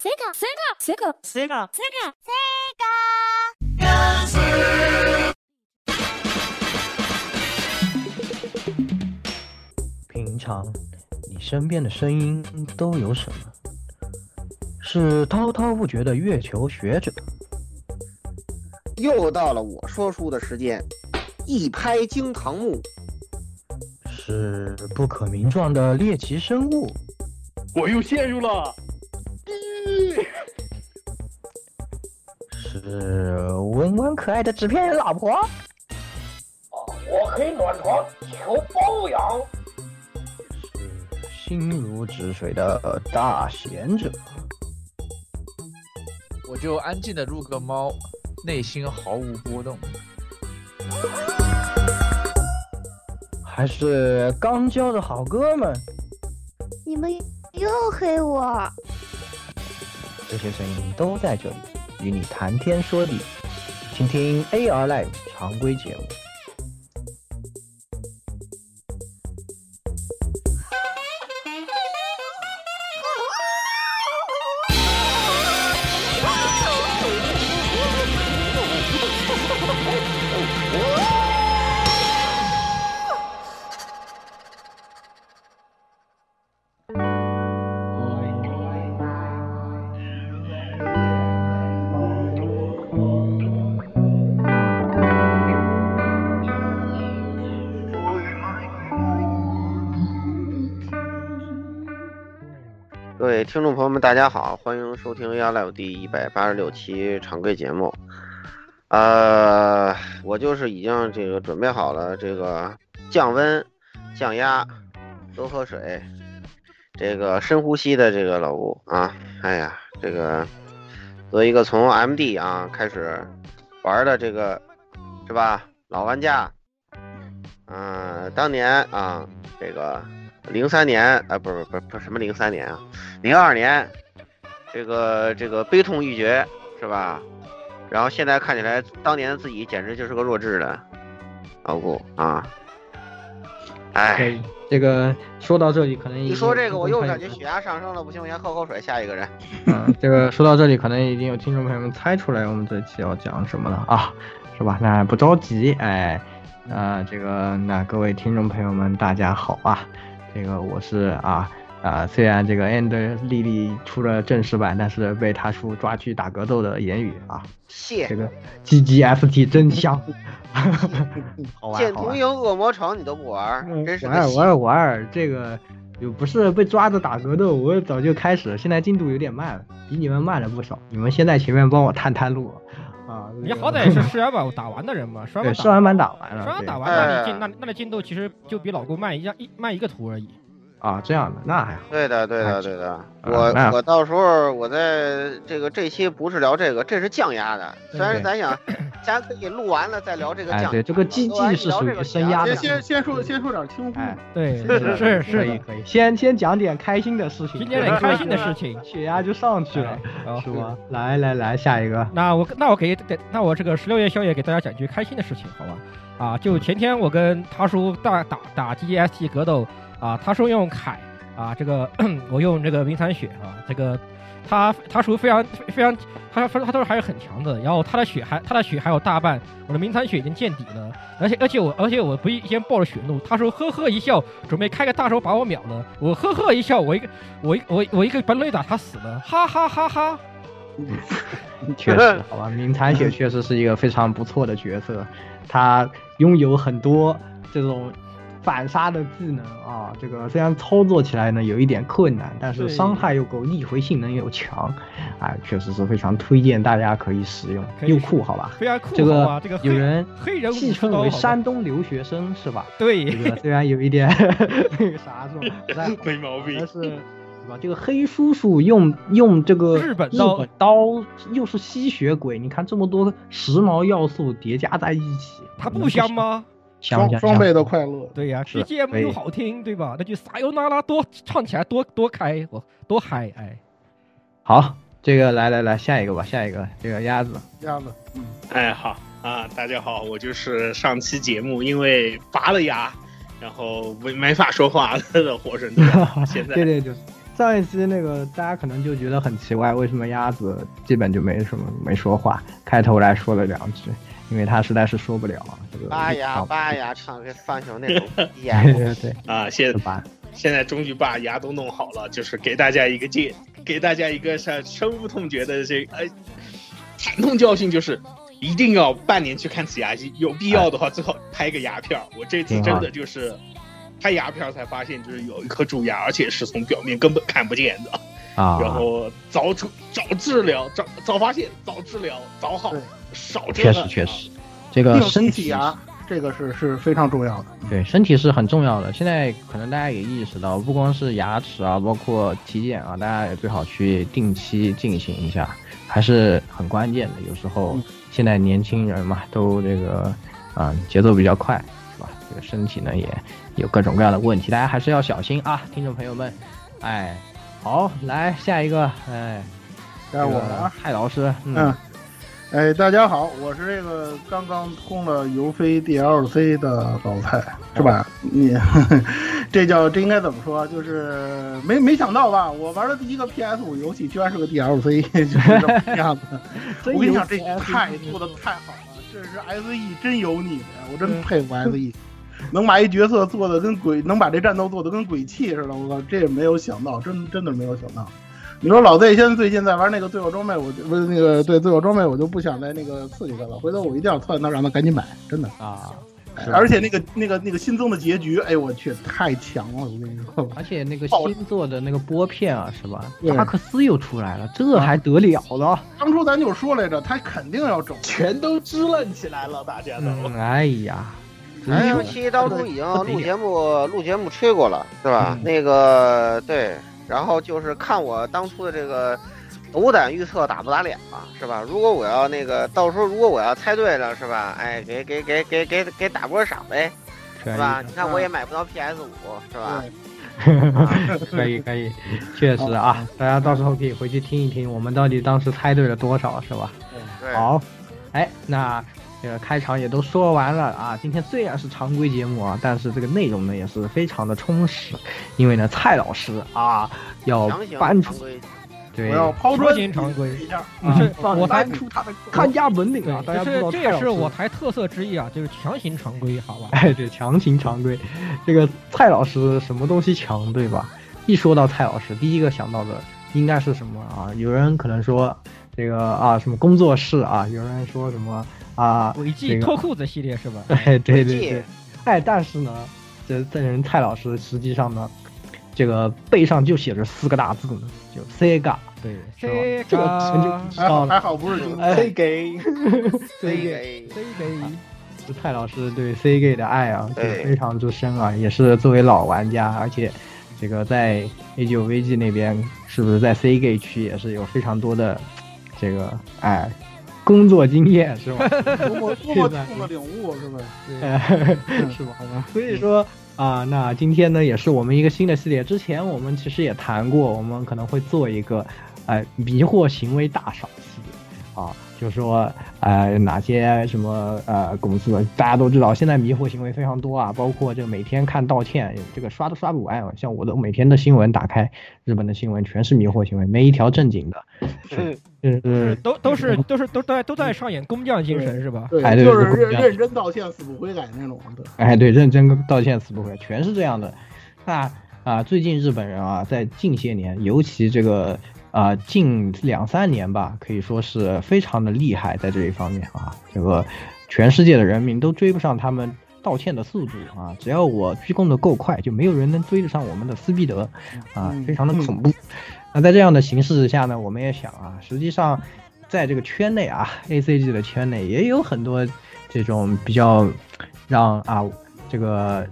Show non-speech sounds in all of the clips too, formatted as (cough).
Sega. Sega. Sega. Sega. Sega. 平常你身边的声音都有什么？是滔滔不绝的月球学者，又到了我说书的时间，一拍惊堂木，是不可名状的猎奇生物，我又陷入了。是温温可爱的纸片人老婆，我可以暖床求包养。是心如止水的大贤者，我就安静的入个猫，内心毫无波动。还是刚交的好哥们。你们又黑我！这些声音都在这里，与你谈天说地，请听 AR Live 常规节目。友们，大家好，欢迎收听 AR Live 第一百八十六期常规节目。呃，我就是已经这个准备好了，这个降温、降压、多喝水，这个深呼吸的这个老吴啊，哎呀，这个作为一个从 MD 啊开始玩的这个是吧，老玩家，嗯、当年啊，这个零三年啊，不是不是不是什么零三年啊，零二年，这个这个悲痛欲绝是吧？然后现在看起来，当年的自己简直就是个弱智的老顾啊！哎，这个说到这里，可能一说这个，我又感觉血压上升了，不行，我先喝口水。下一个人，(laughs) 嗯，这个说到这里，可能已经有听众朋友们猜出来我们这期要讲什么了啊，是吧？那不着急，哎，那这个那各位听众朋友们，大家好啊，这个我是啊。啊，虽然这个 and 丽丽出了正式版，但是被他叔抓去打格斗的言语啊，谢这个 GGFT 真香，(laughs) 好玩剑好玩。童营恶魔城你都不玩，真是玩儿玩儿玩儿，这个又不是被抓着打格斗，我早就开始了，现在进度有点慢了，比你们慢了不少。你们先在前面帮我探探路啊。你好歹也是 (laughs) 试玩版打完的人嘛，试玩对版试玩版打完了，对试玩版打完，哎那你进那那你进度其实就比老顾慢一样一慢一个图而已。啊，这样的那还好。对的，对的，对的。我我到时候我在这个这期不是聊这个，这是降压的。虽然对咱想，(laughs) 咱可以录完了再聊这个降压。哎，对，这个录 GG 完是属于聊这个升压的先。先先说先说点轻松哎，，对，是是是的，可以可以，先先讲点开心的事情，今天很开心的事情。(laughs) 血压就上去了，好是吗？来来来，下一个。那我那我给给那我这个十六夜宵夜给大家讲句开心的事情，好吧？啊，就前天我跟他叔打打打 GGST 格斗啊，他说用凯啊，这个 (clears throat) 我用这个明残血啊，这个他他属于非常非常他他他都是还是很强的，然后他的血还他的血还有大半，我的明残血已经见底了，而且而且我而且我不一先爆了血怒，他说呵呵一笑，准备开个大招把我秒了，我呵呵一笑，我一个我一我我一个本垒打他死了，哈哈哈哈。(laughs) 确实，好吧，明残血确实是一个非常不错的角色，他拥有很多这种反杀的技能啊。这个虽然操作起来呢有一点困难，但是伤害又够，逆回性能又强，啊，确实是非常推荐大家可以使用，又酷，好吧？非常酷，这个？这个有人黑人戏称为山东留学生是吧？对这个虽然有一点 (laughs) 那个啥是吧？不太好没毛病但。是？这个黑叔叔用用这个日本刀刀又是吸血鬼，你看这么多时髦要素叠加在一起，它不香？吗？香香双双倍的快乐，对呀是，BGM 又好听，对吧？那句撒由那拉多唱起来多多开，我多嗨，哎，好，这个来来来，下一个吧，下一个这个鸭子，鸭子，嗯，哎，好啊，大家好，我就是上期节目因为拔了牙，然后没没法说话的火神队，(laughs) 现在对对，就是上一期那个大家可能就觉得很奇怪，为什么鸭子基本就没什么没说话，开头来说了两句，因为他实在是说不了啊。这个拔牙拔牙，(laughs) 唱给放熊那种牙。对对对啊，现拔。现在终于把牙都弄好了，就是给大家一个戒，给大家一个是深恶痛绝的这呃惨痛教训，就是一定要半年去看次牙医，有必要的话最好拍个牙片。我这次真的就是拍牙片才发现，就是有一颗蛀牙，而且是从表面根本看不见的啊。然后早出早治疗，早早发现，早治疗，早好，少确实确实，这个身体啊。这个是是非常重要的，对身体是很重要的。现在可能大家也意识到，不光是牙齿啊，包括体检啊，大家也最好去定期进行一下，还是很关键的。有时候现在年轻人嘛，都这个啊节奏比较快，是吧？这个身体呢也有各种各样的问题，大家还是要小心啊，听众朋友们。哎，好，来下一个，哎，该我了，蔡老师，嗯。哎，大家好，我是这个刚刚通了尤飞 DLC 的老蔡，是吧？你这叫这应该怎么说？就是没没想到吧？我玩的第一个 PS 五游戏居然是个 DLC，(laughs) 就是这样子。(laughs) 我跟你讲，这太做的太好了，这是 SE 真有你的，我真佩服 SE，能把一角色做的跟鬼，能把这战斗做的跟鬼泣似的，我靠，这也没有想到，真真的没有想到。你说老 Z 现在最近在玩那个最后装备，我不是那个对最后装备，我就不想再那个刺激他了。回头我一定要窜他，让他赶紧买，真的啊！而且那个那个那个新增的结局，哎我去，太强了！我跟你说，而且那个新做的那个拨片啊，是吧？达克斯又出来了，这还得了了？当初咱就说来着，他肯定要整，全都支棱起来了，大家都。哎呀，这期当初已经录节目录节目吹过了，是吧？那个对。然后就是看我当初的这个斗胆预测打不打脸嘛，是吧？如果我要那个到时候如果我要猜对了，是吧？哎，给给给给给给打波赏呗，是吧？你看我也买不到 PS 五，是吧？可以可以，确实啊，大家到时候可以回去听一听，我们到底当时猜对了多少，是吧？好，哎，那。这个开场也都说完了啊！今天虽然是常规节目啊，但是这个内容呢也是非常的充实，因为呢蔡老师啊要搬出，对，我要抛砖引常规一下，我搬出他的看家本领啊！大家知道，这也是我台特色之一啊，就是强行常规，好吧？哎，对，强行常规，这个蔡老师什么东西强，对吧？一说到蔡老师，第一个想到的应该是什么啊？有人可能说这个啊什么工作室啊，有人说什么。啊，轨迹脱裤子系列是吧？(laughs) 哎，对对对，哎，但是呢，这这人蔡老师实际上呢，这个背上就写着四个大字呢，就 Sega，对，Sega，这个就。(laughs) 还好不是 Sega，Sega，Sega，(laughs) 是蔡老师对 Sega 的爱啊，就非常之深啊，也是作为老玩家，而且这个在 A 九 VG 那边，是不是在 Sega 区也是有非常多的这个哎。工作经验是吧？多么多么痛的领悟是吧？(laughs) 是吧？所以说啊，那今天呢，也是我们一个新的系列。之前我们其实也谈过，我们可能会做一个，呃，迷惑行为大赏系列啊。就说，呃，哪些什么呃公司，大家都知道，现在迷惑行为非常多啊，包括这个每天看道歉，这个刷都刷不完。像我的每天的新闻打开，日本的新闻全是迷惑行为，没一条正经的。是是是都都是都是都在都在上演工匠精神是吧？对，就是认认真道歉死不悔改那种的。哎，对，认真道歉死不悔，全是这样的。那啊，最近日本人啊，在近些年，尤其这个。啊，近两三年吧，可以说是非常的厉害，在这一方面啊，这个全世界的人民都追不上他们道歉的速度啊！只要我鞠躬的够快，就没有人能追得上我们的斯必德啊，非常的恐怖。那在这样的形势下呢，我们也想啊，实际上在这个圈内啊，A C G 的圈内也有很多这种比较让啊这个。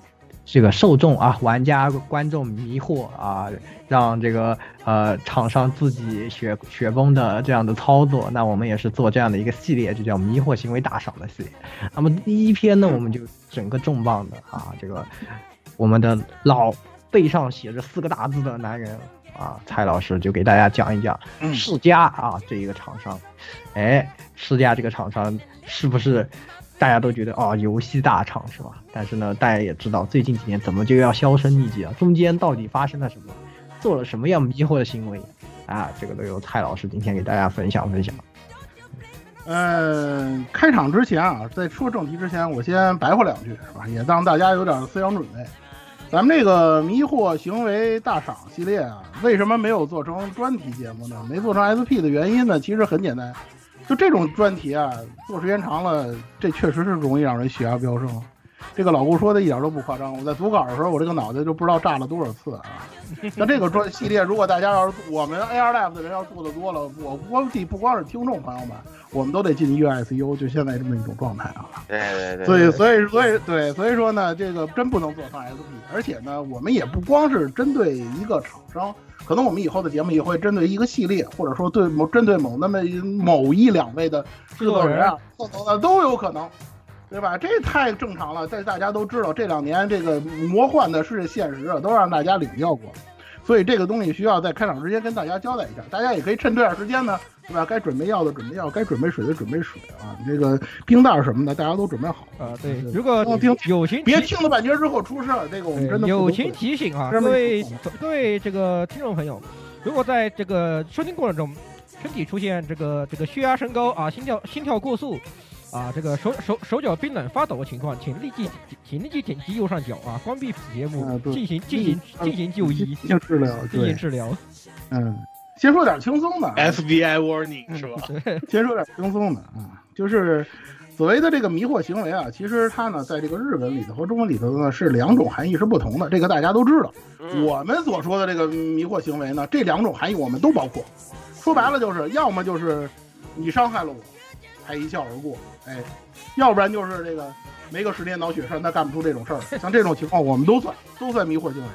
这个受众啊，玩家观众迷惑啊，让这个呃厂商自己雪雪崩的这样的操作，那我们也是做这样的一个系列，就叫迷惑行为大赏的系列。那么第一篇呢，我们就整个重磅的啊，这个我们的老背上写着四个大字的男人啊，蔡老师就给大家讲一讲世嘉啊这一个厂商，哎，世嘉这个厂商是不是？大家都觉得哦，游戏大厂是吧？但是呢，大家也知道最近几年怎么就要销声匿迹了？中间到底发生了什么？做了什么样迷惑的行为啊？这个都由蔡老师今天给大家分享分享。嗯，开场之前啊，在说正题之前，我先白话两句，是吧？也让大家有点思想准备。咱们这个迷惑行为大赏系列啊，为什么没有做成专题节目呢？没做成 SP 的原因呢，其实很简单，就这种专题啊，做时间长了，这确实是容易让人血压飙升。这个老顾说的一点都不夸张，我在组稿的时候，我这个脑袋就不知道炸了多少次啊。(laughs) 那这个专系列，如果大家要是我们 AR Live 的人要做的多了，我估计不光是听众朋友们，我们都得进医院 ICU，就现在这么一种状态啊。对对对。所以所以所以对，所以说呢，这个真不能做成 SP，而且呢，我们也不光是针对一个厂商，可能我们以后的节目也会针对一个系列，或者说对某针对某那么某一两位的制作人啊，等等的都有可能。对吧？这太正常了。这大家都知道，这两年这个魔幻的是现实啊，都让大家领教过。所以这个东西需要在开场之前跟大家交代一下。大家也可以趁这段时间呢，对吧？该准备药的准备药，该准备水的准备水啊。这个冰袋什么的，大家都准备好啊。对，如果听友情，别听了半截之后出事儿。这个我们真的友情提醒啊，各位各位这个听众朋友，如果在这个收听过程中，身体出现这个这个血压升高啊，心跳心跳过速。啊，这个手手手脚冰冷发抖的情况，请立即请立即点击右上角啊，关闭此节目，进行进行进行就医，进行治疗，进行治疗。嗯，先说点轻松的，FBI warning 是吧？先说点轻松的啊，就是所谓的这个迷惑行为啊，其实它呢，在这个日文里头和中文里头呢是两种含义是不同的，这个大家都知道。我们所说的这个迷惑行为呢，这两种含义我们都包括。说白了就是，要么就是你伤害了我。还一笑而过，哎，要不然就是这个没个十年脑血栓，他干不出这种事儿。像这种情况，我们都算都算迷惑行为，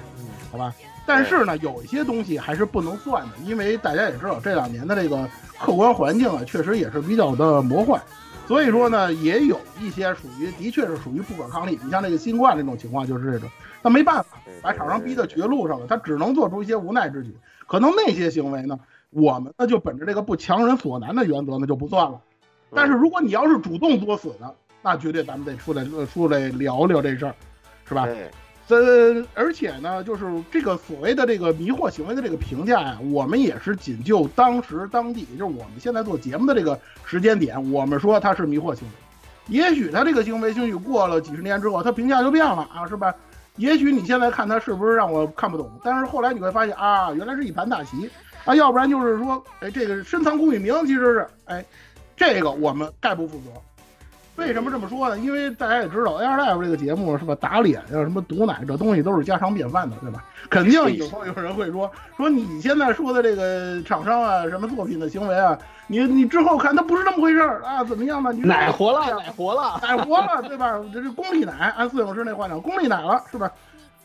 好吧？但是呢，有一些东西还是不能算的，因为大家也知道，这两年的这个客观环境啊，确实也是比较的魔幻，所以说呢，也有一些属于的确是属于不可抗力。你像这个新冠这种情况，就是这种，那没办法，把厂商逼到绝路上了，他只能做出一些无奈之举。可能那些行为呢，我们呢就本着这个不强人所难的原则，呢就不算了。但是如果你要是主动作死的，那绝对咱们得出来出来聊聊这事儿，是吧？呃，而且呢，就是这个所谓的这个迷惑行为的这个评价呀，我们也是仅就当时当地，就是我们现在做节目的这个时间点，我们说他是迷惑行为。也许他这个行为，兴许过了几十年之后，他评价就变了啊，是吧？也许你现在看他是不是让我看不懂，但是后来你会发现啊，原来是一盘大棋啊，要不然就是说，哎，这个深藏功与名，其实是哎。这个我们概不负责。为什么这么说呢？因为大家也知道，Air Live 这个节目是吧？打脸呀，什么毒奶，这东西都是家常便饭的，对吧？肯定以后有人会说说你现在说的这个厂商啊，什么作品的行为啊，你你之后看它不是那么回事儿啊？怎么样呢？奶活了，奶活了，(laughs) 奶活了，对吧？这这功力奶，按四影师那话讲，功力奶了，是吧？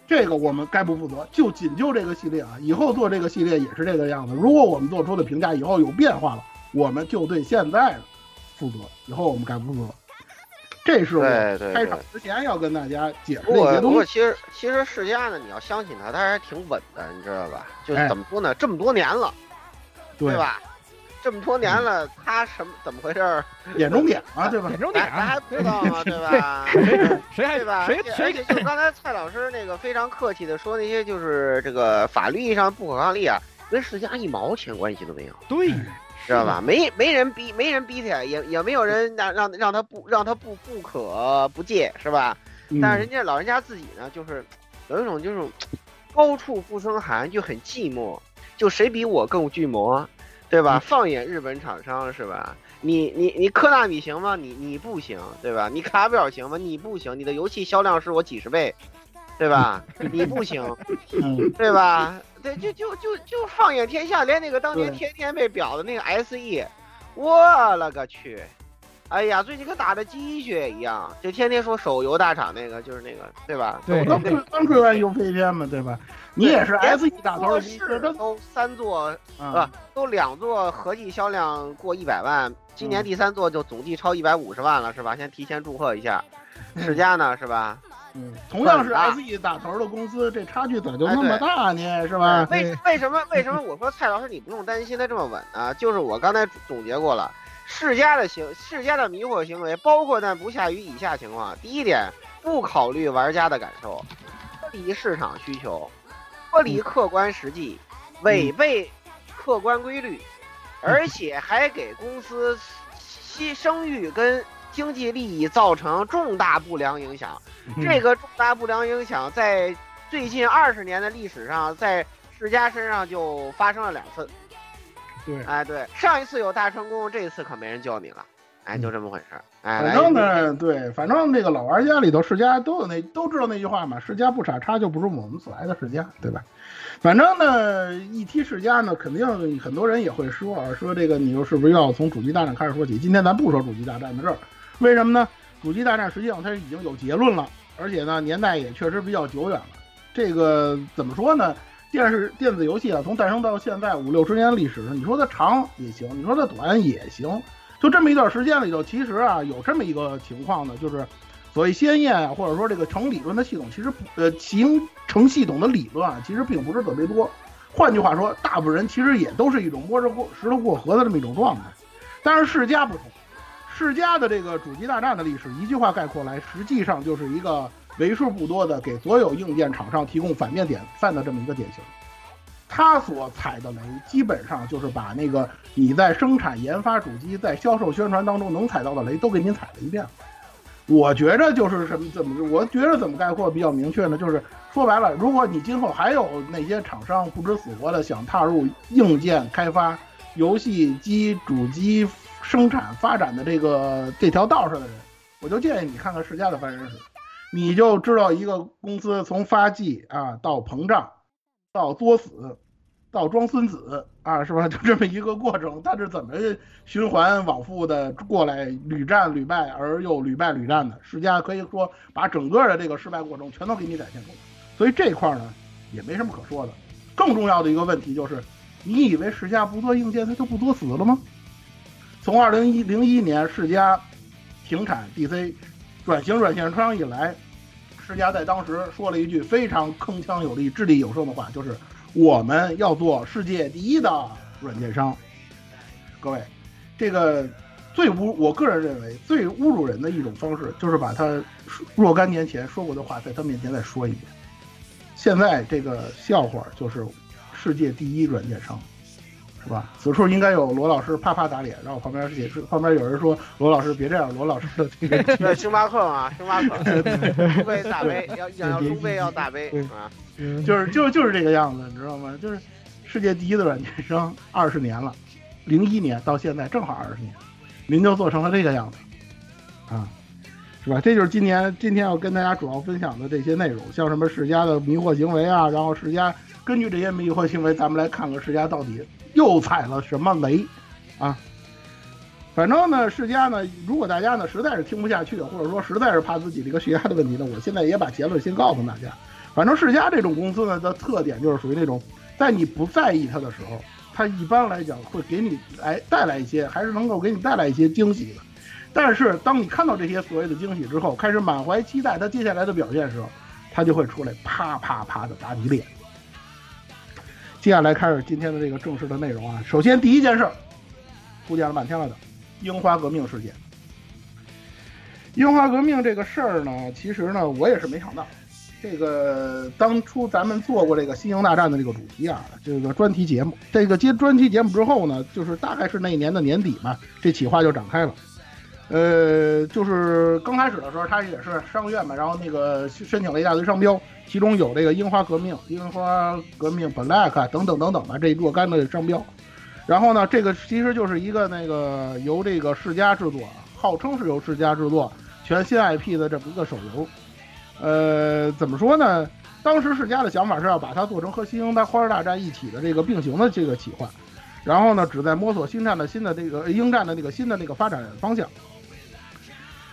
这个我们该不负责。就仅就这个系列啊，以后做这个系列也是这个样子。如果我们做出的评价以后有变化了。我们就对现在的负责，以后我们该不负责。这是我开场之前要跟大家解释这些东西。不过其实其实世嘉呢，你要相信他，他还挺稳的，你知道吧？就是怎么说呢？这么多年了，对吧？这么多年了，他什么怎么回事？眼中点啊，对吧？眼中点，咱还不知道吗？对吧？(laughs) 谁还对吧？谁谁？就刚才蔡老师那个非常客气的说那些，就是这个法律意义上不可抗力啊，跟世嘉一毛钱关系都没有。对。知道吧？(laughs) 没没人逼，没人逼他，也也没有人让让让他不让他不不可不戒，是吧？但是人家老人家自己呢，就是有一种就是高处不胜寒，就很寂寞。就谁比我更巨魔，对吧？放眼日本厂商，是吧？你你你科纳米行吗？你你不行，对吧？你卡表行吗？你不行，你的游戏销量是我几十倍，对吧？你不行，对吧？对，就就就就放眼天下，连那个当年天天被表的那个 SE，我勒个去！哎呀，最近跟打的鸡血一样，就天天说手游大厂那个，就是那个，对吧？对，刚刚吹完游飞天嘛，对吧？你也是 SE 打头，是都三座啊，都两座合计销量过一百万，今年第三座就总计超一百五十万了，是吧？先提前祝贺一下，世嘉呢，是吧？嗯，同样是 SE 打头的公司，这差距咋就那么大呢？是吧？为为什么为什么我说蔡老师你不用担心他这么稳呢？就是我刚才总结过了，世嘉的行世嘉的迷惑行为，包括但不下于以下情况：第一点，不考虑玩家的感受，脱离市场需求，脱离客观实际，违背客观规律，而且还给公司西声誉跟经济利益造成重大不良影响。这个重大不良影响在最近二十年的历史上，在世嘉身上就发生了两次。对，哎，对，上一次有大成功，这一次可没人救你了。哎，就这么回事儿。哎，反正呢，对，反正这个老玩家里头，世嘉都有那都知道那句话嘛，世嘉不傻叉就不是我们所爱的世嘉，对吧？反正呢，一提世嘉呢，肯定很多人也会说啊，说这个你又是不是又要从主机大战开始说起？今天咱不说主机大战的事儿，为什么呢？主机大战实际上它已经有结论了，而且呢，年代也确实比较久远了。这个怎么说呢？电视电子游戏啊，从诞生到现在五六十年历史上，你说它长也行，你说它短也行。就这么一段时间里头，其实啊，有这么一个情况呢，就是所谓先验啊，或者说这个成理论的系统，其实呃形成系统的理论啊，其实并不是特别多。换句话说，大部分人其实也都是一种摸着过石头过河的这么一种状态。但是世嘉不同，世嘉的这个主机大战的历史，一句话概括来，实际上就是一个为数不多的给所有硬件厂商提供反面典范的这么一个典型。他所踩的雷，基本上就是把那个你在生产、研发主机、在销售、宣传当中能踩到的雷，都给您踩了一遍。我觉着就是什么怎么，我觉着怎么概括比较明确呢？就是说白了，如果你今后还有那些厂商不知死活的想踏入硬件开发、游戏机主机生产发展的这个这条道上的人，我就建议你看看世嘉的发展史，你就知道一个公司从发迹啊到膨胀。到作死，到装孙子啊，是吧？就这么一个过程，它是怎么循环往复的过来，屡战屡败而又屡败屡战的？世嘉可以说把整个的这个失败过程全都给你展现出来，所以这块呢也没什么可说的。更重要的一个问题就是，你以为世嘉不做硬件，它就不作死了吗？从二零一零一年世嘉停产 DC 转型软件商以来。世嘉在当时说了一句非常铿锵有力、掷地有声的话，就是我们要做世界第一的软件商。各位，这个最侮，我个人认为最侮辱人的一种方式，就是把他若干年前说过的话在他面前再说一遍。现在这个笑话就是世界第一软件商。是吧？此处应该有罗老师啪啪打脸，然后旁边也是，旁边有人说罗老师别这样，罗老师的这个 (laughs) 星巴克嘛，星巴克，(laughs) 中杯大杯，要要中杯要大杯啊，就是就就是这个样子，你知道吗？就是世界第一的软件商，二十年了，零一年到现在正好二十年，您就做成了这个样子，啊，是吧？这就是今年今天要跟大家主要分享的这些内容，像什么世家的迷惑行为啊，然后世家根据这些迷惑行为，咱们来看看世家到底。又踩了什么雷啊？反正呢，世嘉呢，如果大家呢实在是听不下去，或者说实在是怕自己这个血压的问题呢，我现在也把结论先告诉大家。反正世嘉这种公司呢的特点就是属于那种，在你不在意它的时候，它一般来讲会给你来带来一些，还是能够给你带来一些惊喜的。但是当你看到这些所谓的惊喜之后，开始满怀期待它接下来的表现的时候，它就会出来啪啪啪的打你脸。接下来开始今天的这个正式的内容啊。首先第一件事儿，铺垫了半天了的樱花革命事件。樱花革命这个事儿呢，其实呢，我也是没想到。这个当初咱们做过这个新营大战的这个主题啊，这个专题节目。这个接专题节目之后呢，就是大概是那一年的年底嘛，这企划就展开了。呃，就是刚开始的时候，他也是商院嘛，然后那个申请了一大堆商标。其中有这个樱花革命、樱花革命 Black 等等等等吧，这若干的商标。然后呢，这个其实就是一个那个由这个世嘉制作，号称是由世嘉制作全新 IP 的这么一个手游。呃，怎么说呢？当时世嘉的想法是要把它做成和新英大花儿大战一起的这个并行的这个企划。然后呢，旨在摸索星战的新的这个鹰战的那个新的那个发展方向。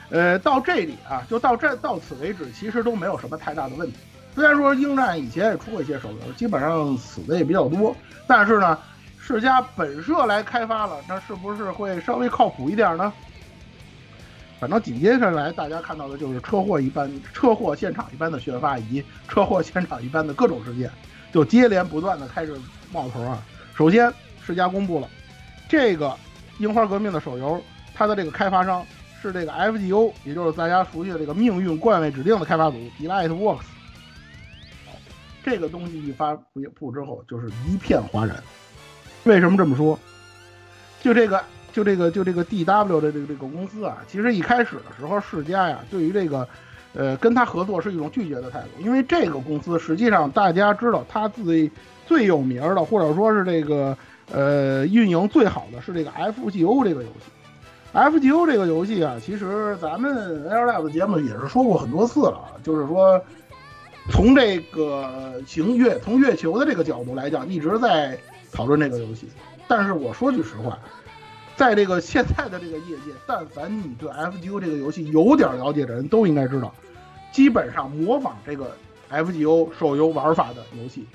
呃，到这里啊，就到这到此为止，其实都没有什么太大的问题。虽然说鹰战以前也出过一些手游，基本上死的也比较多，但是呢，世嘉本社来开发了，那是不是会稍微靠谱一点呢？反正紧接着来，大家看到的就是车祸一般、车祸现场一般的宣发，以及车祸现场一般的各种事件，就接连不断的开始冒头啊。首先，世嘉公布了这个《樱花革命》的手游，它的这个开发商是这个 FGO，也就是大家熟悉的这个命运冠位指定的开发组 Delight Works。这个东西一发布之后，就是一片哗然。为什么这么说？就这个，就这个，就这个 D.W 的这个这个公司啊，其实一开始的时候，世嘉呀，对于这个，呃，跟他合作是一种拒绝的态度，因为这个公司实际上大家知道，它最最有名的，或者说是这个，呃，运营最好的是这个 F.G.O 这个游戏。F.G.O 这个游戏啊，其实咱们 Air Lab 的节目也是说过很多次了，就是说，从这个行月从月球的这个角度来讲，一直在讨论这个游戏。但是我说句实话，在这个现在的这个业界，但凡你对 F.G.O 这个游戏有点了解的人都应该知道，基本上模仿这个 F.G.O 手游玩法的游戏，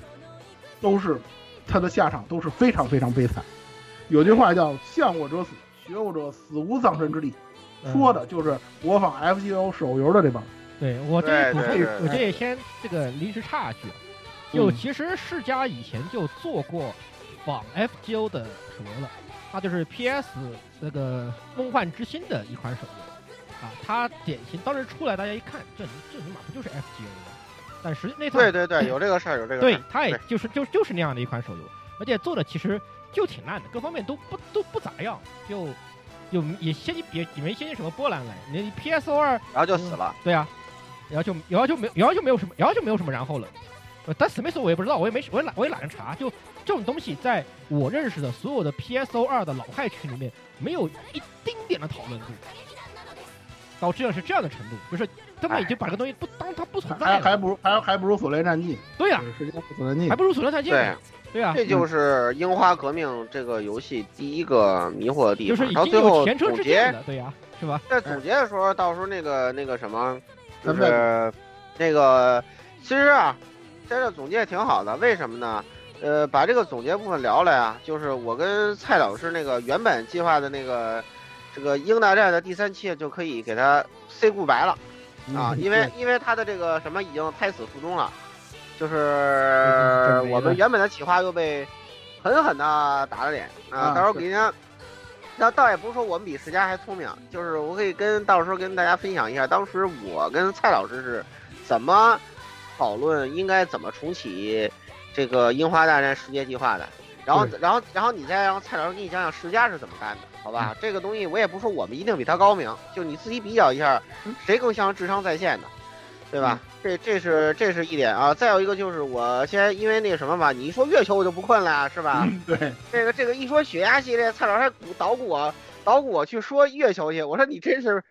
都是它的下场都是非常非常悲惨。有句话叫“向我者死，学我者死无葬身之地”，说的就是模仿 F.G.O 手游的这帮。对我这补充，我这先这个临时插一句，就其实世嘉以前就做过仿 FGO 的手游了，它就是 PS 那个《梦幻之星》的一款手游啊，它典型当时出来大家一看，这这尼玛不就是 FGO 吗？但实际那套对对对，有这个事儿，有这个事儿。对，它也就是就就是那样的一款手游，而且做的其实就挺烂的，各方面都不都不咋样，就就也掀起也也没掀起什么波澜来。你 PSO 二然后就死了。对啊，然后就然后就没然后就没有什么然后就没有什么然后了。呃，但死没死我也不知道，我也没我也懒我也懒得查。就这种东西，在我认识的所有的 PSO 二的老派群里面，没有一丁点的讨论度，导致了是这样的程度，就是他们已经把这个东西不当它不存在了。还还不如还还不如《索雷战记》。对呀、世嘉索雷战记还不如《索伦战记》对呢。对啊，这就是《樱花革命》这个游戏第一个迷惑的地方。就是已经到最后有前车总结之鉴了，对呀、是吧？在总结的时候，到时候那个那个什么，就是那个，其实啊，在这总结挺好的。为什么呢？呃，把这个总结部分聊了呀，就是我跟蔡老师那个原本计划的那个这个英大战的第三期就可以给他 say goodbye 了啊，(laughs) 因为因为他的这个什么已经胎死腹中了，就是我们原本的企划又被狠狠的打了脸啊，啊到时候给人家。那倒也不是说我们比石家还聪明，就是我可以跟到时候跟大家分享一下，当时我跟蔡老师是怎么讨论应该怎么重启这个樱花大战世界计划的。然后，然后，然后你再让蔡老师给你讲讲世嘉是怎么干的，好吧？这个东西我也不说我们一定比他高明，就你自己比较一下，谁更像智商在线的，对吧？这这是这是一点啊。再有一个就是我先因为那个什么嘛，你一说月球我就不困了，是吧？对，这个这个一说血压系列，蔡老师还鼓捣鼓我捣鼓我去说月球去，我说你真是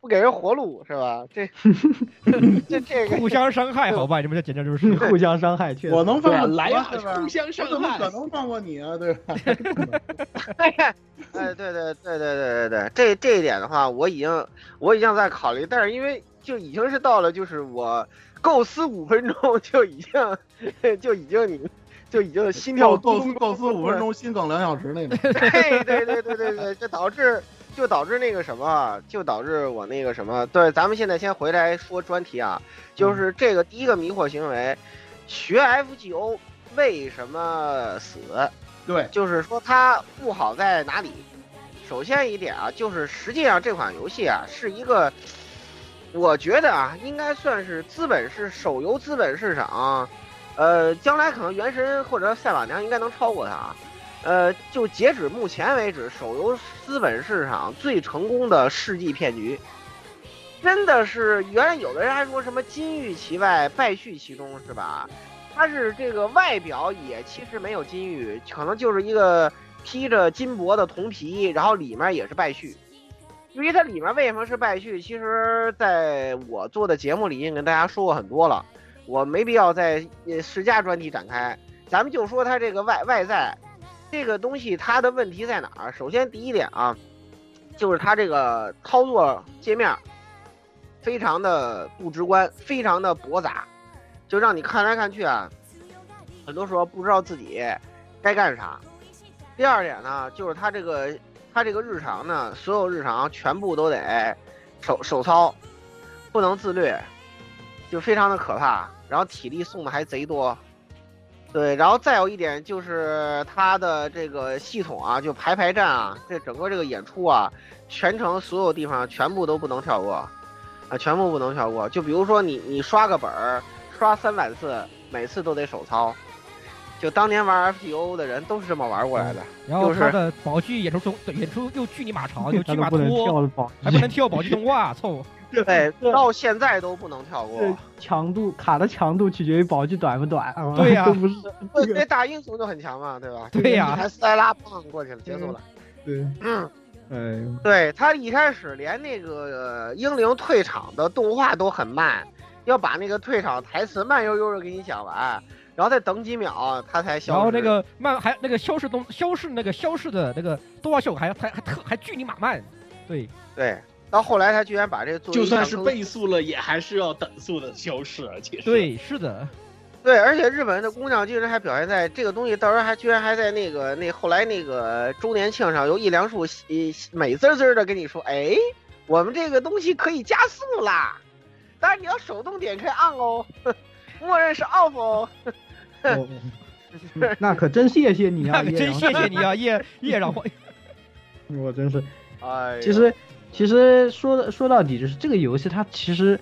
不给人活路是吧？这 (laughs) 这这个互相伤害，好吧？你们这简直就是 (laughs) 互相伤害，确实。我能放过来呀吗对吧？互相伤害怎么可能放过你啊？对吧？(laughs) 哎，对对对对对对对，这这一点的话，我已经我已经在考虑，但是因为就已经是到了，就是我构思五分钟就已经就已经你就已经心跳构构思构思五分钟，心梗两小时那种。对对对对对对，就导致就导致那个什么，就导致我那个什么。对，咱们现在先回来说专题啊，就是这个第一个迷惑行为，学 FGO 为什么死？对，就是说它不好在哪里？首先一点啊，就是实际上这款游戏啊是一个，我觉得啊应该算是资本市手游资本市场，呃，将来可能原神或者赛马娘应该能超过它。呃，就截止目前为止，手游资本市场最成功的世纪骗局，真的是原来有的人还说什么金玉其外，败絮其中，是吧？它是这个外表也其实没有金玉，可能就是一个披着金箔的铜皮，然后里面也是败絮。至于它里面为什么是败絮，其实在我做的节目里已经跟大家说过很多了，我没必要在世嘉专题展开。咱们就说它这个外外在这个东西，它的问题在哪儿？首先第一点啊，就是它这个操作界面非常的不直观，非常的驳杂。就让你看来看去啊，很多时候不知道自己该干啥。第二点呢，就是它这个他这个日常呢，所有日常全部都得手手操，不能自律，就非常的可怕。然后体力送的还贼多，对，然后再有一点就是他的这个系统啊，就排排站啊，这整个这个演出啊，全程所有地方全部都不能跳过，啊，全部不能跳过。就比如说你你刷个本儿。刷三百次，每次都得手操。就当年玩 FGO 的人都是这么玩过来的。然后就是他的宝具演出中演出又巨你马长，又巨妈他都不能跳了，宝还不能跳宝具动画，操！(laughs) 对，到现在都不能跳过。这强度卡的强度取决于宝具短不短，啊对呀 (laughs) 都不是，(laughs) 那大英雄就很强嘛，对吧？对呀一台塞拉棒过去了，结束了。对，嗯，哎，对他一开始连那个呃英灵退场的动画都很慢，要把那个退场台词慢悠悠的给你讲完，然后再等几秒它才消失。然后那个慢还那个消失动消失那个消失的那个动画效果还还还特还巨尼马慢，对对，到后来他居然把这个就算是倍速了，也还是要等速的消失，而且是对是的，对，而且日本的姑娘竟然还表现在这个东西，到时候还居然还在那个那后来那个周年庆上，由一良树喜美滋滋的跟你说，哎，我们这个东西可以加速啦，当然你要手动点开 on 哦，(laughs) 默认是 off 哦。哦 (laughs) 那可真谢谢你啊，那可真谢谢你啊，叶叶让欢，(laughs) 我真是。哎，其实，其实说说到底，就是这个游戏它其实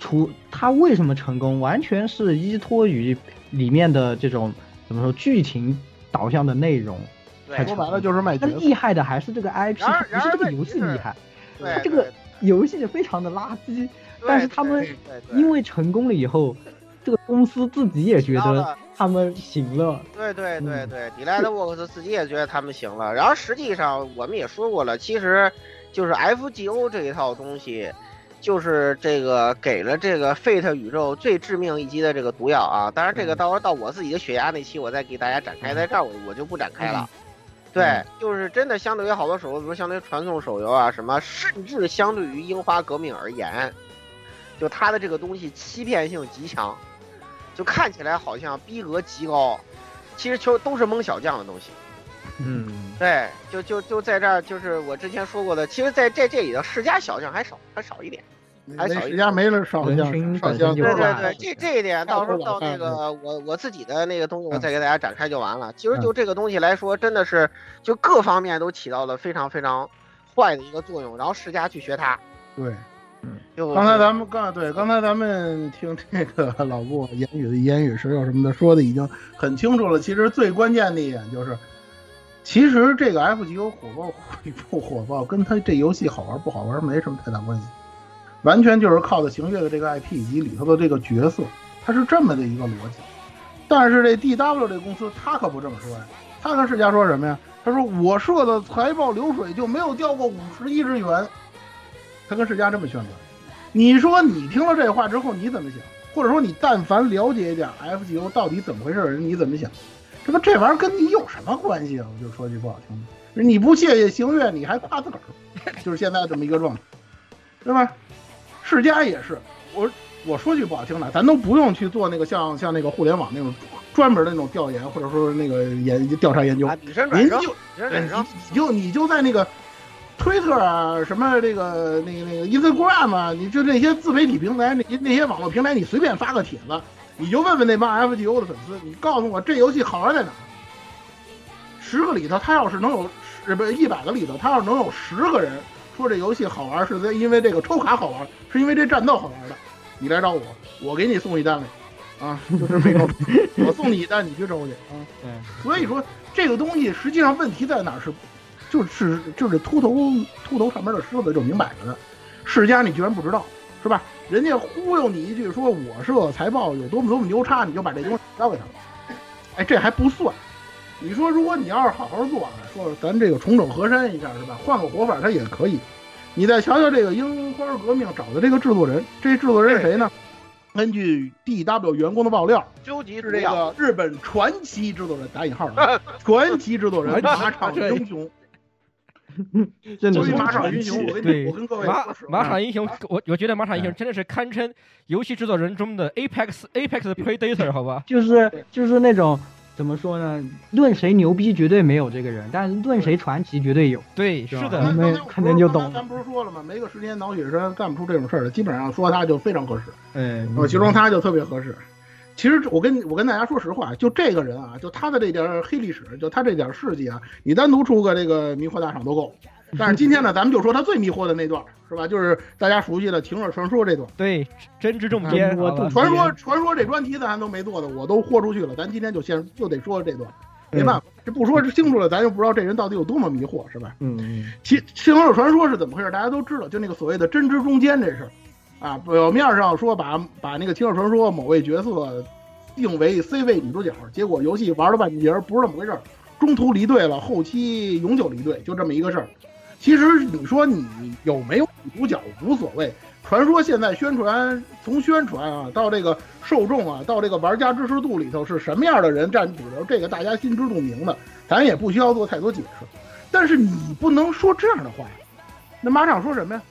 除它为什么成功，完全是依托于里面的这种怎么说剧情导向的内容。对说白了就是卖角色。它厉害的还是这个 IP，不是这个游戏厉害，对它这个游戏非常的垃圾。但是他们因为成功了以后，这个公司自己也觉得他们行了。对对对嗯对 d e l i g h t Works 自己也觉得他们行了。然后实际上我们也说过了，其实就是 FGO 这一套东西，就是这个给了这个 Fate 宇宙最致命一击的这个毒药啊。当然，这个到时候到我自己的血压那期，我再给大家展开，在这儿我我就不展开了。对，就是真的，相对于好多手游，比如相对于传送手游啊什么，甚至相对于樱花革命而言，就它的这个东西欺骗性极强，就看起来好像逼格极高，其实就都是蒙小将的东西。嗯，对，就就就在这儿，就是我之前说过的，其实在在这里头世家小将还少，还少一点，还少一点。那世家没了少将少将对对对，这这一点到时候到那个我我自己的那个东西，我嗯再给大家展开就完了。其实就嗯这个东西来说，真的是就各方面都起到了非常非常坏的一个作用，然后世家去学它，对。就刚才咱们刚对，刚才咱们听这个 (laughs) 老布言语的言语石榴什么的说的已经很清楚了。其实最关键的一点就是，其实这个 FGO 火爆不火爆，跟他这游戏好玩不好玩没什么太大关系，完全就是靠的行月的这个 IP 以及里头的这个角色，它是这么的一个逻辑。但是这 DW 这公司他可不这么说呀，他跟世嘉说什么呀？他说我设的财报流水就没有掉过五十亿日元。他跟世嘉这么宣传。你说你听了这话之后你怎么想？或者说你但凡了解一点 FGO 到底怎么回事，你怎么想？这不这玩意儿跟你有什么关系啊？我就说句不好听的，你不谢谢星月，你还夸自个儿，就是现在这么一个状态，对吧？世嘉也是，我我说句不好听的，咱都不用去做那个像像那个互联网那种专门的那种调研，或者说那个研调查研究，啊，以身转生，您就你就你就在那个推特啊，什么这个那个那个 Instagram 啊，你就那些自媒体平台，那些那些网络平台，你随便发个帖子，你就问问那帮 FGO 的粉丝，你告诉我这游戏好玩在哪？十个里头，他要是能有十不是一百个里头，他要是能有十个人说这游戏好玩是在因为这个抽卡好玩，是因为这战斗好玩的，你来找我，我给你送一单来，啊，就这么一个，(laughs) 我送你一单，你去抽去啊。嗯，所以说这个东西实际上问题在哪儿是，就是就是秃头秃头上面的狮子就明摆着的，世家你居然不知道是吧？人家忽悠你一句说我设财报有多么多么牛叉，你就把这东西交给他了，哎，这还不算。你说如果你要是好好做啊，说咱这个重整河山一下是吧？换个活法他也可以。你再瞧瞧这个樱花革命找的这个制作人，这制作人是谁呢？(laughs) 根据 DW 员工的爆料，究极是这个日本传奇制作人打引号的传奇制作人马场英雄。(laughs) 真的是马场英雄，我跟你对我跟各位马马场英雄，我我觉得马场英雄真的是堪称游戏制作人中的 Apex Apex Predator，好吧？就是就是那种怎么说呢？论谁牛逼绝对没有这个人，但是论谁传奇绝对有。对，是的，咱们看见就懂咱不是说了吗？没个十年脑血栓干不出这种事儿的，基本上说他就非常合适。哎，我形容他就特别合适。其实我跟我跟大家说实话，就这个人啊，就他的这点黑历史，就他这点事迹啊，你单独出个这个迷惑大赏都够。但是今天呢，咱们就说他最迷惑的那段，是吧？就是大家熟悉的《情热传说》这段。对，真知重间，我传说传说这专题咱都没做的，我都豁出去了。咱今天就先就得说这段，没办法，这不说清楚了，咱就不知道这人到底有多么迷惑，是吧？嗯，其《情热传说》是怎么回事？大家都知道，就那个所谓的真知中间这事儿。啊，表面上说把把那个《情热传说》某位角色定为 C 位女主角，结果游戏玩了半截不是那么回事儿，中途离队了，后期永久离队，就这么一个事儿。其实你说你有没有女主角无所谓，传说现在宣传从宣传啊到这个受众啊到这个玩家支持度里头是什么样的人占主流，这个大家心知肚明的，咱也不需要做太多解释。但是你不能说这样的话，那马场说什么呀？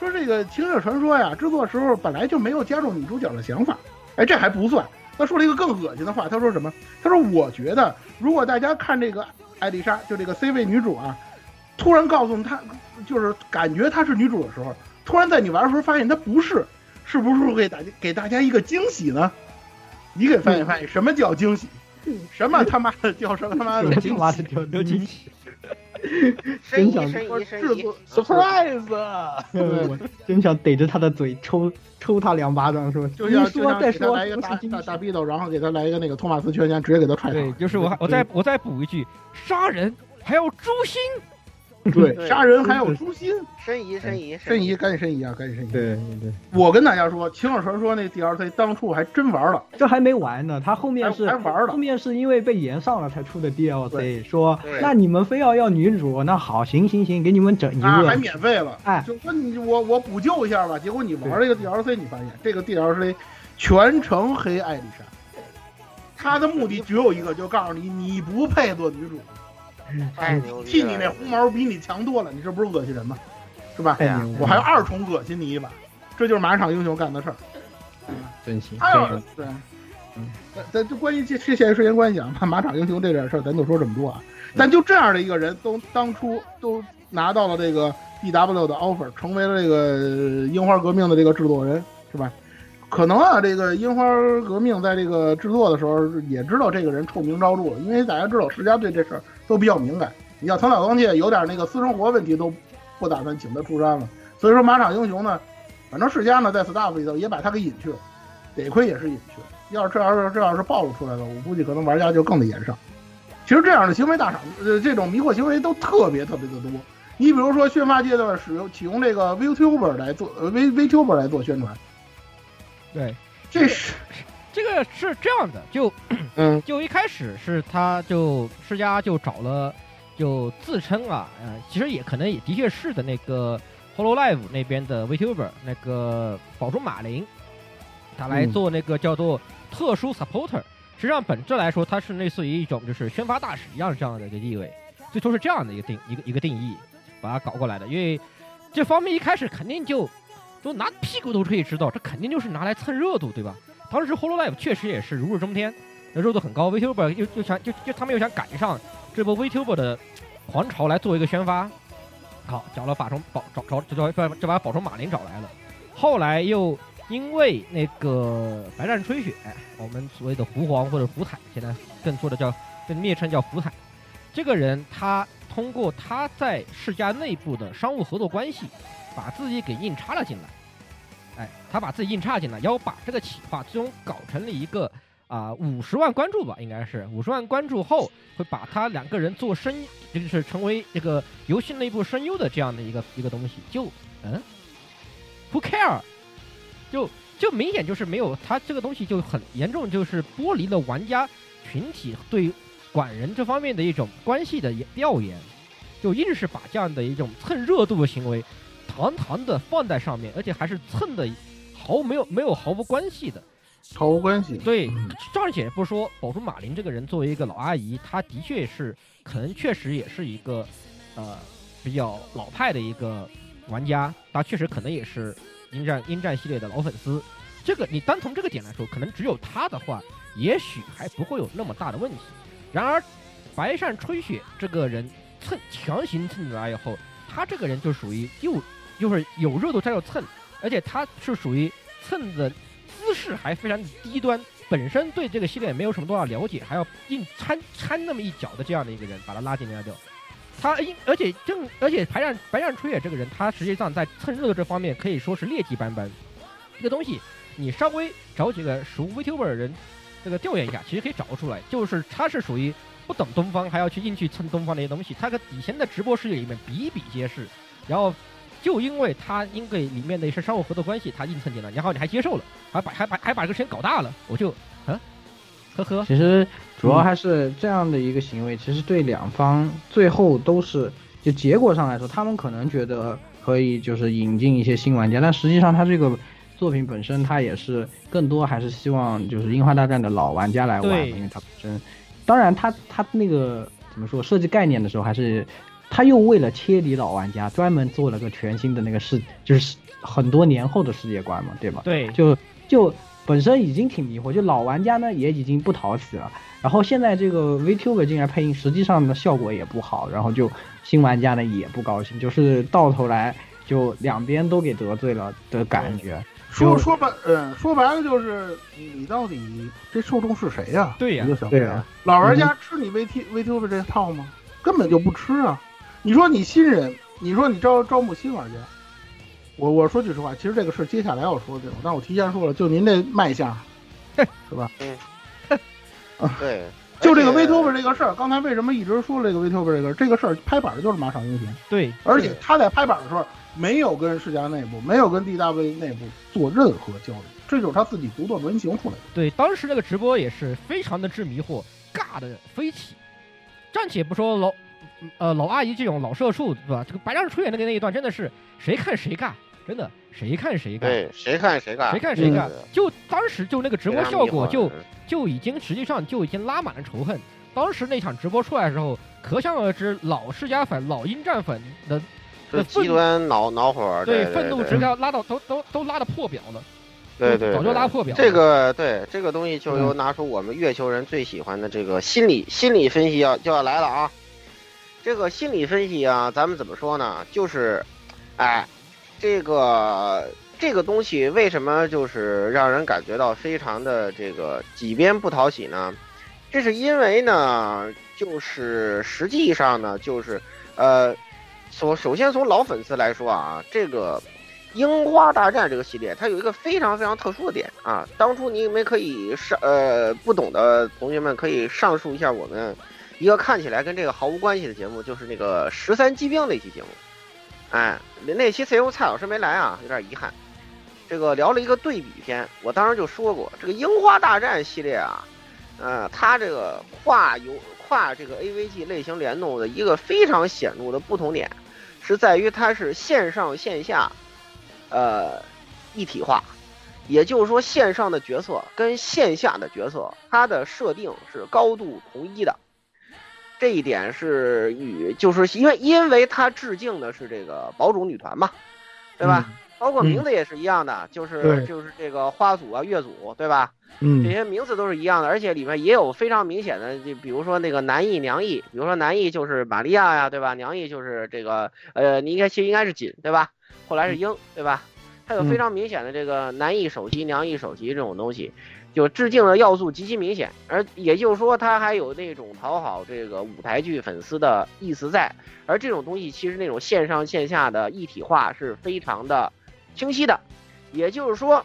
说这个《情热传说》呀，制作时候本来就没有加入女主角的想法。哎，这还不算，他说了一个更恶心的话。他说什么？他说：“我觉得，如果大家看这个艾丽莎，就这个 C 位女主啊，突然告诉她，就是感觉她是女主的时候，突然在你玩的时候发现她不是，是不是会给大家给大家一个惊喜呢？你给翻译翻译，什么叫惊喜？什么他妈的叫什么他妈的惊喜？(laughs) 真想制作 (laughs) surprise，我真想逮着他的嘴抽抽他两巴掌，说就像说再说来一个大大大逼斗，然后给他来一个那个托马斯圈圈，直接给他踹对，就是我我再我再补一句，杀人还要诛心。(laughs) 对，杀人还有诛心，申遗，申遗，申遗，赶紧申遗啊，赶紧申遗。对对对，我跟大家说，《情热传说》那 DLC 当初还真玩了，这还没完呢，他后面是还玩了，后面是因为被延上了才出的 DLC，说那你们非要要女主，那好，行行行，给你们整一个，还免费了，哎，就说你我我补救一下吧，结果你玩这个 DLC，你发现这个 DLC 全程黑艾丽莎，他的目的只有一个，就告诉你你不配做女主。太牛逼！替你那红毛比你强多了，你这不是恶心人吗？是吧？哎呀，我还要二重恶心你一把，这就是马场英雄干的事儿。真行。还有对，嗯，咱就关于这这些时间关系啊，马场英雄这点事儿，咱就说这么多啊。咱就这样的一个人，都当初都拿到了这个 D W 的 offer，成为了这个樱花革命的这个制作人，是吧？可能啊，这个樱花革命在这个制作的时候也知道这个人臭名昭著，因为大家知道世家对这事儿都比较敏感。你像藤岛刚介有点那个私生活问题，都不打算请他出山了。所以说马场英雄呢，反正世嘉呢在 staff 里头也把他给隐去了，得亏也是隐去了。要是这要是这要是暴露出来了，我估计可能玩家就更得严上。其实这样的行为大厂，呃，这种迷惑行为都特别特别的多。你比如说宣发阶段使用启用这个 VTuber 来做呃 V VTuber 来做宣传。对，这是这个是这样的，就嗯，就一开始是他就世嘉就找了，就自称啊，呃，其实也可能也的确是的那个 Hololive 那边的 VTuber 那个宝珠马林，他来做那个叫做特殊 supporter。实际上本质来说，他是类似于一种就是宣发大使一样这样的一个地位，最初是这样的一个定一个一个定义，把它搞过来的。因为这方面一开始肯定就。就拿屁股都可以知道，这肯定就是拿来蹭热度，对吧？当时 Hololive 确实也是如日中天，热度很高。VTuber 又又想就就他们又想赶上这波 VTuber 的狂潮来做一个宣发，好找了法虫宝找找就找就把宝虫马林找来了。后来又因为那个白战吹雪，我们所谓的狐皇或者福坦，现在更多的叫更蔑称叫福坦，这个人他通过他在世家内部的商务合作关系。把自己给硬插了进来，他把自己硬插进来，要把这个企划最终搞成了一个啊五十万关注吧，应该是五十万关注后，会把他两个人做声，就是成为这个游戏内部声优的这样的一个一个东西，就嗯，Who care？就就明显就是没有他这个东西就很严重，就是剥离了玩家群体对管人这方面的一种关系的调研，就硬是把这样的一种蹭热度的行为。堂堂的放在上面，而且还是蹭的，毫没有没有毫无关系的，毫无关系。对，张姐不说，宝珠马林这个人作为一个老阿姨，她的确是可能确实也是一个呃比较老派的一个玩家，她确实可能也是英战英战系列的老粉丝。这个你单从这个点来说，可能只有她的话，也许还不会有那么大的问题。然而，白善吹雪这个人蹭强行蹭进来以后，他这个人就属于又。就是有热度他就蹭，而且他是属于蹭的姿势还非常低端，本身对这个系列没有什么多少了解，还要硬掺掺那么一脚的这样的一个人，把他拉进来就他因而且正而且白战白战吹野这个人，他实际上在蹭热度这方面可以说是劣迹斑斑。这个东西你稍微找几个熟 VTuber 的人，这个调研一下，其实可以找出来，就是他是属于不懂东方，还要去硬去蹭东方那些东西。他跟以前的直播世界里面比比皆是，然后就因为他因为里面的一些商务合作关系，他硬蹭进来，然后你还接受了，还把还把还把这个事情搞大了，我就啊，呵呵。其实主要还是这样的一个行为，其实对两方最后都是就结果上来说，他们可能觉得可以就是引进一些新玩家，但实际上他这个作品本身，他也是更多还是希望就是《樱花大战》的老玩家来玩，因为它本身，当然他他那个怎么说设计概念的时候，还是他又为了切离老玩家，专门做了个全新的那个世，就是很多年后的世界观嘛，对吧？对，就就本身已经挺迷惑，就老玩家呢也已经不讨喜了，然后现在这个 VTuber 进来配音，实际上的效果也不好，然后就新玩家呢也不高兴，就是到头来就两边都给得罪了的感觉。就说说白，嗯，说白了就是你到底这受众是谁呀、对呀对呀老玩家吃你 VT VTuber 这套吗？根本就不吃啊！你说你新人，你说你招招募新玩家，我我说句实话，其实这个事接下来要说这种，但我提前说了，就您这卖相，(laughs) 是吧？嗯 (laughs) 对，就这个 VTuber 这个事儿，刚才为什么一直说这个 VTuber 这个这个事儿拍板的就是马场英贤，对，而且他在拍板的时候没有跟世家内部，没有跟 DW 内部做任何交流，这就是他自己独断专行出来的。对，当时那个直播也是非常的之迷惑，尬的飞起。暂且不说老，呃老阿姨这种老社畜，对吧？这个白亮出演的那一段真的是谁看谁尬，真的谁看谁尬。对，谁看谁干，谁看谁干对，就当时就那个直播效果就嗯就已经实际上就已经拉满了仇恨。当时那场直播出来的时候，可想而知，老世家粉、老鹰战粉的是的极端恼恼火，对对愤怒值要拉到都都都拉到破表了。对对，早就拉破表了这个对这个东西就嗯又拿出我们月球人最喜欢的这个心理心理分析要就要来了啊。这个心理分析啊，咱们怎么说呢？就是，哎，这个这个东西为什么就是让人感觉到非常的这个几边不讨喜呢？这是因为呢，就是实际上呢，就是呃，首首先从老粉丝来说啊，这个《樱花大战》这个系列，它有一个非常非常特殊的点啊。当初你们可以上呃不懂的同学们可以上述一下我们一个看起来跟这个毫无关系的节目，就是那个十三机兵那期节目。哎，那期 CEO 蔡老师没来啊，有点遗憾。这个聊了一个对比篇，我当时就说过，这个《樱花大战》系列啊，呃，它这个跨游跨这个 AVG 类型联动的一个非常显著的不同点，是在于它是线上线下，呃，一体化。也就是说，线上的角色跟线下的角色，它的设定是高度统一的。这一点是与就是因为因为他致敬的是这个宝主女团嘛，对吧？包括名字也是一样的，就是就是这个花组啊、月组，对吧？嗯这些名字都是一样的，而且里面也有非常明显的，就比如说那个男艺、娘艺，比如说男艺就是玛利亚呀，对吧？娘艺就是这个呃，你应该其实应该是锦，对吧？后来是英，对吧？它有非常明显的这个男艺首席、娘艺首席这种东西，就致敬的要素极其明显，而也就是说，他还有那种讨好这个舞台剧粉丝的意思在，而这种东西其实那种线上线下的一体化是非常的清晰的，也就是说。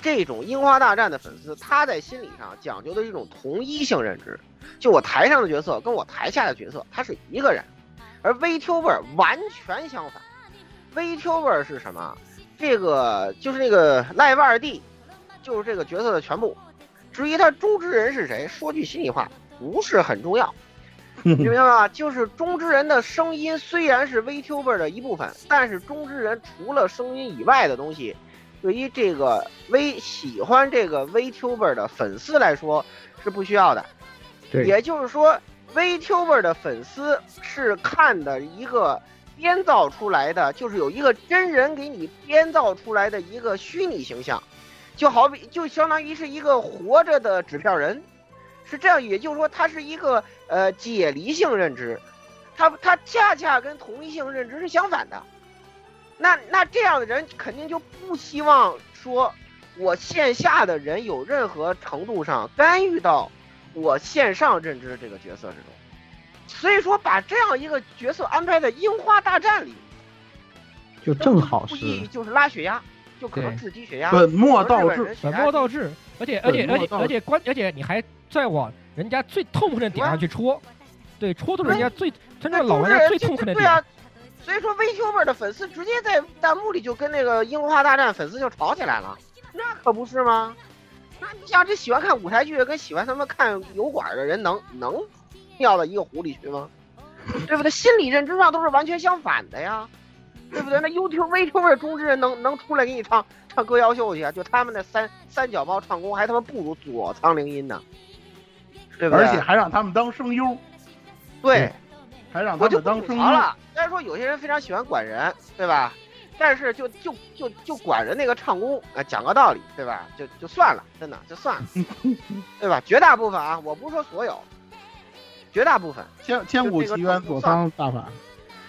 这种樱花大战的粉丝，他在心理上讲究的是一种同一性认知，就我台上的角色跟我台下的角色，他是一个人，而 VTuber 完全相反。VTuber 是什么？这个就是那个 Live 二 D，就是这个角色的全部。至于他中之人是谁，说句心里话，不是很重要。(laughs) 你明白吗？就是中之人的声音虽然是 VTuber 的一部分，但是中之人除了声音以外的东西，对于这个 V 喜欢这个 VTuber 的粉丝来说是不需要的。对也就是说，VTuber 的粉丝是看的一个编造出来的，就是有一个真人给你编造出来的一个虚拟形象，就好比就相当于是一个活着的纸片人，是这样。也就是说，它是一个呃解离性认知，它它恰恰跟同一性认知是相反的。那那这样的人肯定就不希望说，我线下的人有任何程度上干预到我线上认知这个角色之中。所以说把这样一个角色安排在樱花大战里，就正好故是意就是拉血压，就可能对制低血压，本末倒置本末倒置，而且而且而且而且关而且你还再往人家最痛恨的点上去戳，对，戳到人家最真正老玩家最痛恨的点。对啊，所以说 VTuber 的粉丝直接在弹幕里就跟那个樱花大战粉丝就吵起来了，那可不是吗？那你想，这喜欢看舞台剧跟喜欢他们看油管的人能能掉到一个湖里去吗？对不对？心理认知上都是完全相反的呀，对不对？那 YouTube VTuber 中之人能能出来给你唱唱歌谣秀去啊？就他们那三三脚猫唱功还他妈不如左苍灵音呢，对不对？而且还让他们当声优，对。还让他们当声优。吐槽了。虽然说有些人非常喜欢管人，对吧？但是就就就就管人那个唱功啊，讲个道理，对吧？就就算了，真的就算了，(laughs) 对吧？绝大部分啊，我不是说所有，绝大部分千千古奇冤左仓大法，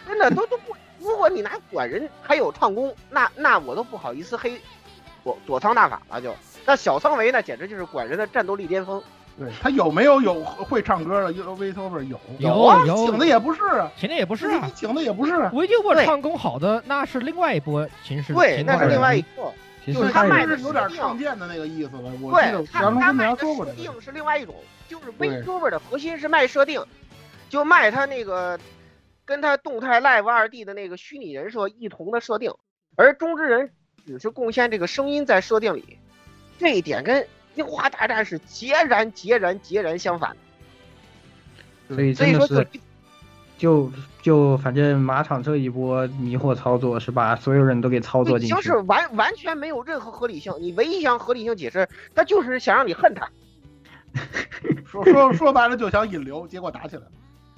真的都都不。如果你拿管人还有唱功，那那我都不好意思黑左左仓大法了就。那小仓唯呢，简直就是管人的战斗力巅峰。对他有没有有会唱歌的 V Tuber 有有啊，有请的也不是啊，请的也不是啊你，请的也不是啊，维丢波对唱功好的那是另外一波形式，对，那是另外一个。其实就是他卖的有点唱剑的那个意思了。我记得对，他他卖的家说过这个。设定是另外一种，就是对 VTuber 的核心是卖设定，就卖他那个跟他动态 Live 二 D 的那个虚拟人设异同的设定，而中之人只是贡献这个声音在设定里，这一点跟樱花大战是截然截然截然相反的。所以所以说真的是就就就反正马场这一波迷惑操作是把所有人都给操作进去就是，完完全没有任何合理性，你唯一想合理性解释，他就是想让你恨他。说说说白了就想引流，结果打起来了，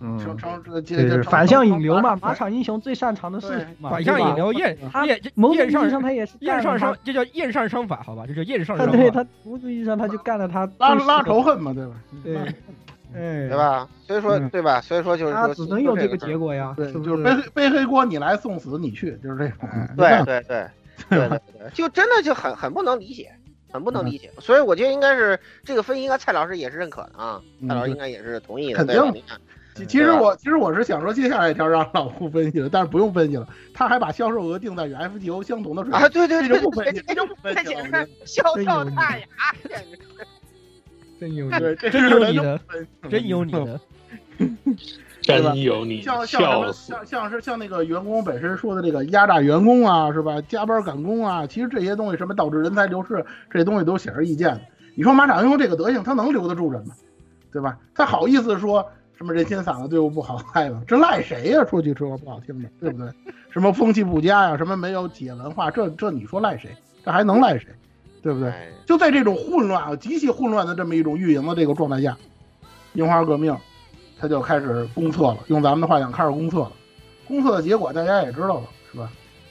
嗯，成成这这对这是反向引流嘛，马马场英雄最擅长的事对情嘛，反向引流，验他验某种意义上上他也是验上商，这叫验上商法，好吧，这叫验上他，商对法。他某种意义上他就干了他拉拉仇恨嘛，对吧？对，(laughs) 哎，对？吧？所以说，嗯对吧？所以说就是说，他只能有这个结果呀，对，就是背黑背黑锅，你来送死你去，就是这种。嗯对对对对对对，就真的就很很不能理解，很不能理解。所以我觉得应该是这个分析，应该蔡老师也是认可的啊，嗯蔡老师应该也是同意的，肯对吧？其其实我其实我是想说，接下来一条让老胡分析了，但是不用分析了，他还把销售额定在与 FGO 相同的水平啊，对对就不分析，(laughs) 这就不分这析笑掉大牙，简直真有我觉得对，这真有你的真有你的，(laughs) 真有你，像像什么笑死！像像是像那个员工本身说的这个压榨员工啊，是吧？加班赶工啊，其实这些东西什么导致人才流失，这些东西都显而易见的。你说马场英雄这个德行，他能留得住人吗？对吧？他好意思说什么人心散了，队伍不好赖吗？这赖谁呀、说句说不好听的，对不对？什么风气不佳呀、什么没有企业文化，这这你说赖谁？这还能赖谁？对不对？哎就在这种混乱啊、极其混乱的这么一种运营的这个状态下，樱花革命他就开始公测了。用咱们的话讲，开始公测了。公测的结果大家也知道了，是吧？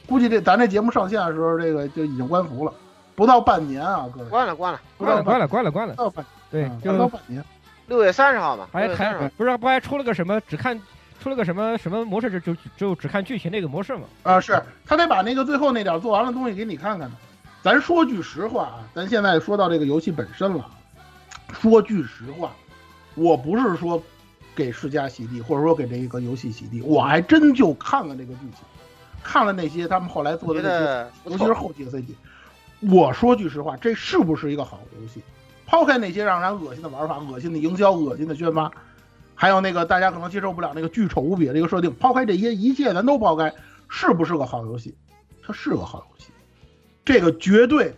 估计这咱这节目上线的时候，这个就已经关服了，不到半年啊，各位，关了关了，关了关了关了关了不，到半对，嗯就不到半年。六月三十号嘛，还6月30号还不是不还出了个什么只看出了个什么什么模式，就就就只看剧情那个模式嘛。啊，是他得把那个最后那点做完了东西给你看看呢。咱说句实话啊，咱现在说到这个游戏本身了，说句实话，我不是说给世嘉洗地，或者说给这个游戏洗地，我还真就看了这个剧情，看了那些他们后来做的那些，尤其是，后期的 CG。我说句实话，这是不是一个好游戏？抛开那些让人恶心的玩法、恶心的营销、恶心的宣发，还有那个大家可能接受不了那个巨丑无比的一个设定，抛开这些一切，咱都抛开，是不是个好游戏？它是个好游戏，这个绝对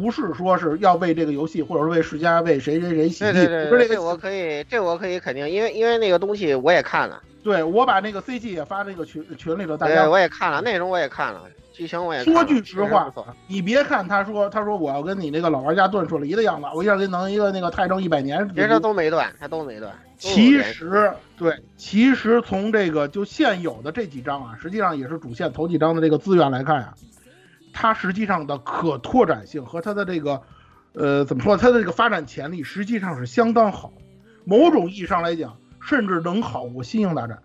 不是说是要为这个游戏，或者是为世嘉、为谁谁谁洗地，对这个我可以，这我可以肯定，因为因为那个东西我也看了，对我把那个 CG 也发这个群群里头，大家对我也看了，内容我也看了，剧情我也看了说句实话你别看他说他说我要跟你那个老玩家断舍离的样子，我一下给你弄一个那个泰正一百年，其实他都没断，他都没断。其实对，其实从这个就现有的这几章啊，实际上也是主线头几章的这个资源来看呀、它实际上的可拓展性和它的这个呃怎么说，它的这个发展潜力实际上是相当好，某种意义上来讲，甚至能好过《新英大战》。《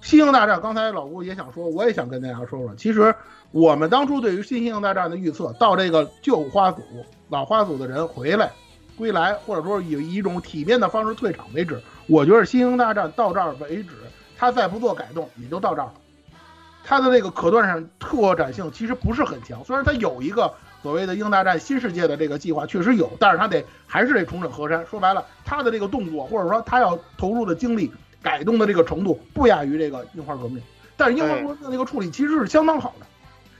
新英大战》刚才老吴也想说，我也想跟大家说说，其实我们当初对于《新英大战》的预测，到这个旧花组、老花组的人回来。归来，或者说以一种体面的方式退场为止。我觉得《新英大战》到这儿为止，他再不做改动，也就到这儿了。他的那个可断展拓展性其实不是很强，虽然它有一个所谓的英大战新世界的这个计划确实有，但是它得还是得重整河山。说白了，它的这个动作或者说它要投入的精力改动的这个程度不亚于这个樱花革命，但是樱花革命那个处理其实是相当好的。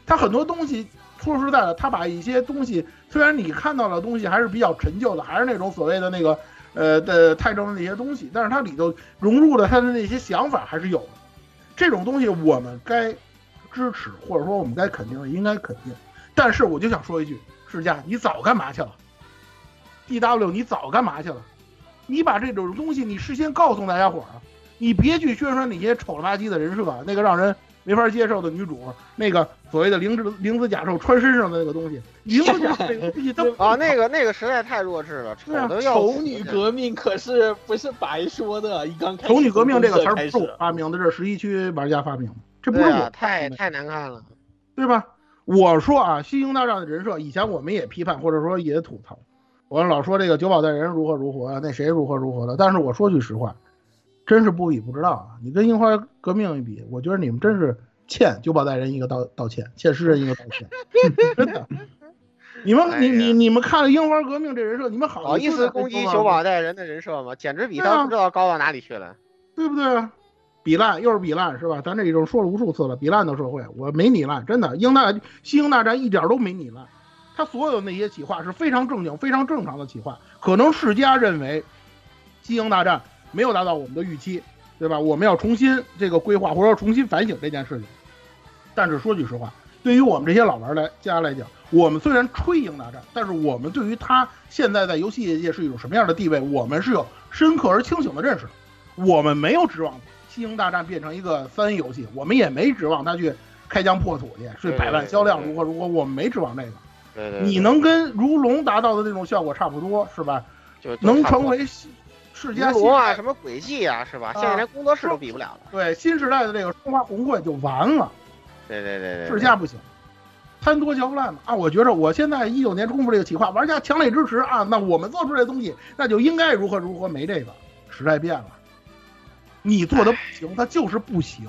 它很多东西说实在的，他把一些东西虽然你看到的东西还是比较陈旧的，还是那种所谓的那个呃的太政的那些东西，但是它里头融入了他的那些想法还是有的。这种东西我们该支持，或者说我们该肯定，应该肯定。但是我就想说一句，世嘉，你早干嘛去了？D W，你早干嘛去了？你把这种东西你事先告诉大家伙儿，你别去宣传那些丑了吧唧的人设，那个让人没法接受的女主，那个所谓的灵子灵子甲兽穿身上的那个东西，灵子甲这个东西都啊，那个那个实在太弱智了，丑的要丑女革命可是不是白说的，一刚开始丑女革命这个词儿不是我发明的，这是十一区玩家发明的，这不对是我啊，太太难看了。对吧？我说啊，新英大战的人设，以前我们也批判，或者说也吐槽，我老说这个九保代人如何如何啊，那谁如何如何的。但是我说句实话，真是不比不知道啊。你跟樱花革命一比，我觉得你们真是欠九保代人一个道道歉，欠诗人一个道歉，真的。你们 (laughs) 你你你们看了樱花革命这人设，你们好好意思攻击九保代人的人设吗？简直比他不知道高到哪里去了。对不对啊？比烂又是比烂是吧？咱这已经说了无数次了，比烂的社会，我没你烂，真的。英大西英大战一点都没你烂，他所有的那些企划是非常正经、非常正常的企划。可能世家认为西英大战没有达到我们的预期，对吧？我们要重新这个规划，或者说重新反省这件事情。但是说句实话，对于我们这些老玩来家来讲，我们虽然吹赢大战，但是我们对于他现在在游戏业界是一种什么样的地位，我们是有深刻而清醒的认识的。我们没有指望《西英大战》变成一个三 A 游戏，我们也没指望它去开疆破土去，是百万销量如何如何，我们没指望这个。对对，你能跟如龙达到的那种效果差不多，是吧？就能成为世家如龙啊，什么轨迹啊，是吧？现在连工作室都比不了了。对新时代的这个中华红会就完了。对对对对，世家不行，贪多嚼不烂嘛啊！我觉着我现在一九年公布这个企划，玩家强烈支持啊！那我们做出来的东西，那就应该如何如何，没这个时代变了。你做的不行，它就是不行。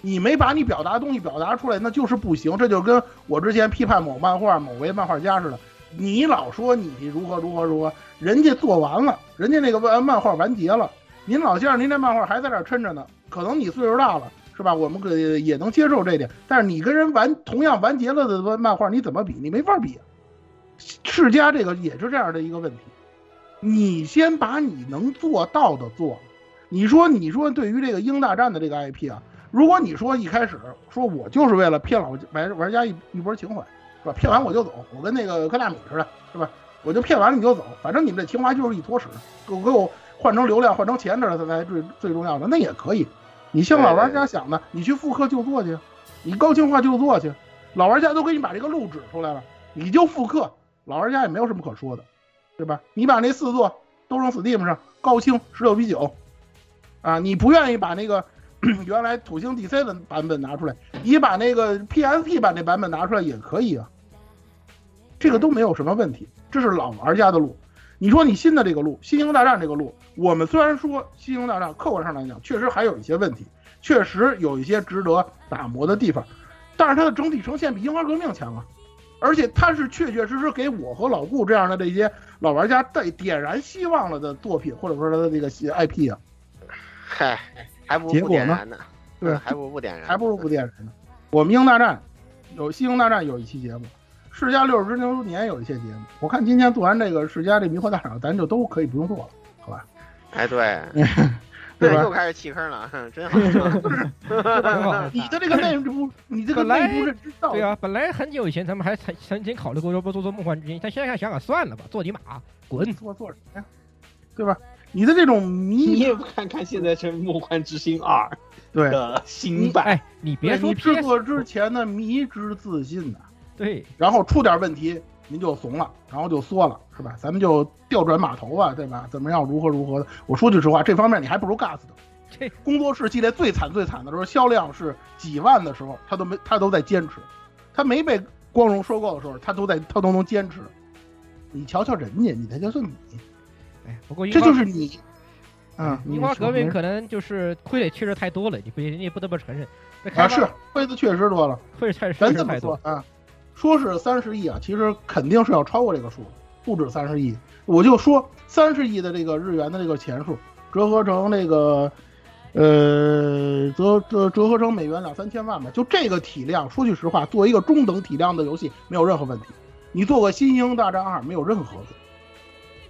你没把你表达的东西表达出来，那就是不行。这就跟我之前批判某漫画、某位漫画家似的，你老说你如何如何如何，人家做完了，人家那个漫漫画完结了，您老先生您这漫画还在这抻着呢。可能你岁数大了，是吧？我们可也能接受这点。但是你跟人完同样完结了的漫画，你怎么比？你没法比。世嘉这个也是这样的一个问题，你先把你能做到的做了。你说，你说对于这个英大战的这个 IP 啊，如果你说一开始说我就是为了骗老玩玩家一一波情怀，是吧？骗完我就走，我跟那个科大米似的，是吧？我就骗完了你就走，反正你们这情怀就是一坨屎，给我给我换成流量，换成钱这才最最重要的，那也可以。你像老玩家想的，你去复刻就做去，你高清化就做去，老玩家都给你把这个路指出来了，你就复刻，老玩家也没有什么可说的，对吧？你把那四座都扔 Steam 上，高清十六比九。啊，你不愿意把那个 (clears throat) 原来土星 DC 的版本拿出来，你把那个 PSP 版那版本拿出来也可以啊，这个都没有什么问题。这是老玩家的路。你说你新的这个路，《新英大战》这个路，我们虽然说《新英大战》客观上来讲确实还有一些问题，确实有一些值得打磨的地方，但是它的整体呈现比《樱花革命》强啊，而且它是确确实实给我和老顾这样的这些老玩家带点燃希望了的作品，或者说它的这个 IP 啊。嗨，还不如不点燃呢。对，还不如不点燃，还不如不点燃呢。我们英大战有西英大战有一期节目，世嘉六十周年有一些节目。我看今天做完这个世嘉这迷惑大赏，咱就都可以不用做了，好吧？哎，对，(laughs) 对又开始弃坑了，哼 (laughs) 真好。(laughs) 你的这个内部，你这个本来内部认知到对啊，本来很久以前咱们还曾曾经考虑过要不做做梦幻之星，但现在想想算了吧，做你妈，滚！做做什么呀？对吧？你的这种迷，你也不看看现在这《梦幻之星二》对的新版，哎，你别说你制作之前的迷之自信呐、对，然后出点问题您就怂了，然后就缩了，是吧？咱们就调转码头啊，对吧？怎么样如何如何的？我说句实话，这方面你还不如 GAS 的。这工作室系列最惨最惨的时候，销量是几万的时候，他都没他都在坚持，他没被光荣收购的时候，他都在他都能坚持。你瞧瞧人家，你才瞧瞧你，哎，不过这就是你，嗯，樱花革命可能就是亏的确实太多了，你不你也不得不承认。啊，是亏的确实多了，亏的确实咱这么说啊，说是三十亿啊，其实肯定是要超过这个数，不止三十亿。我就说三十亿的这个日元的这个钱数，折合成那个，呃，折折折合成美元两三千万吧。就这个体量，说句实话，作为一个中等体量的游戏，没有任何问题。你做个《新英大战二》没有任何，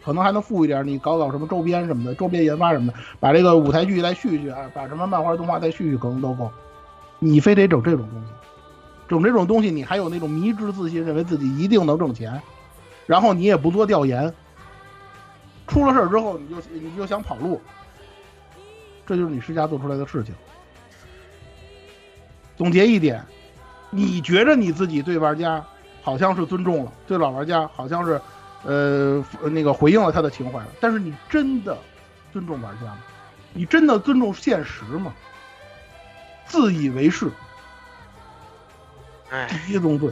可能还能富一点，你搞搞什么周边什么的，周边研发什么的，把这个舞台剧再续续啊，把什么漫画动画再续续，可能都够。你非得整这种东西，整这种东西，你还有那种迷之自信，认为自己一定能挣钱，然后你也不做调研，出了事儿之后，你就你就想跑路，这就是你施加做出来的事情。总结一点，你觉着你自己对玩家好像是尊重了，对老玩家好像是，呃，那个回应了他的情怀了，但是你真的尊重玩家吗？你真的尊重现实吗？自以为是，哎，第一宗罪，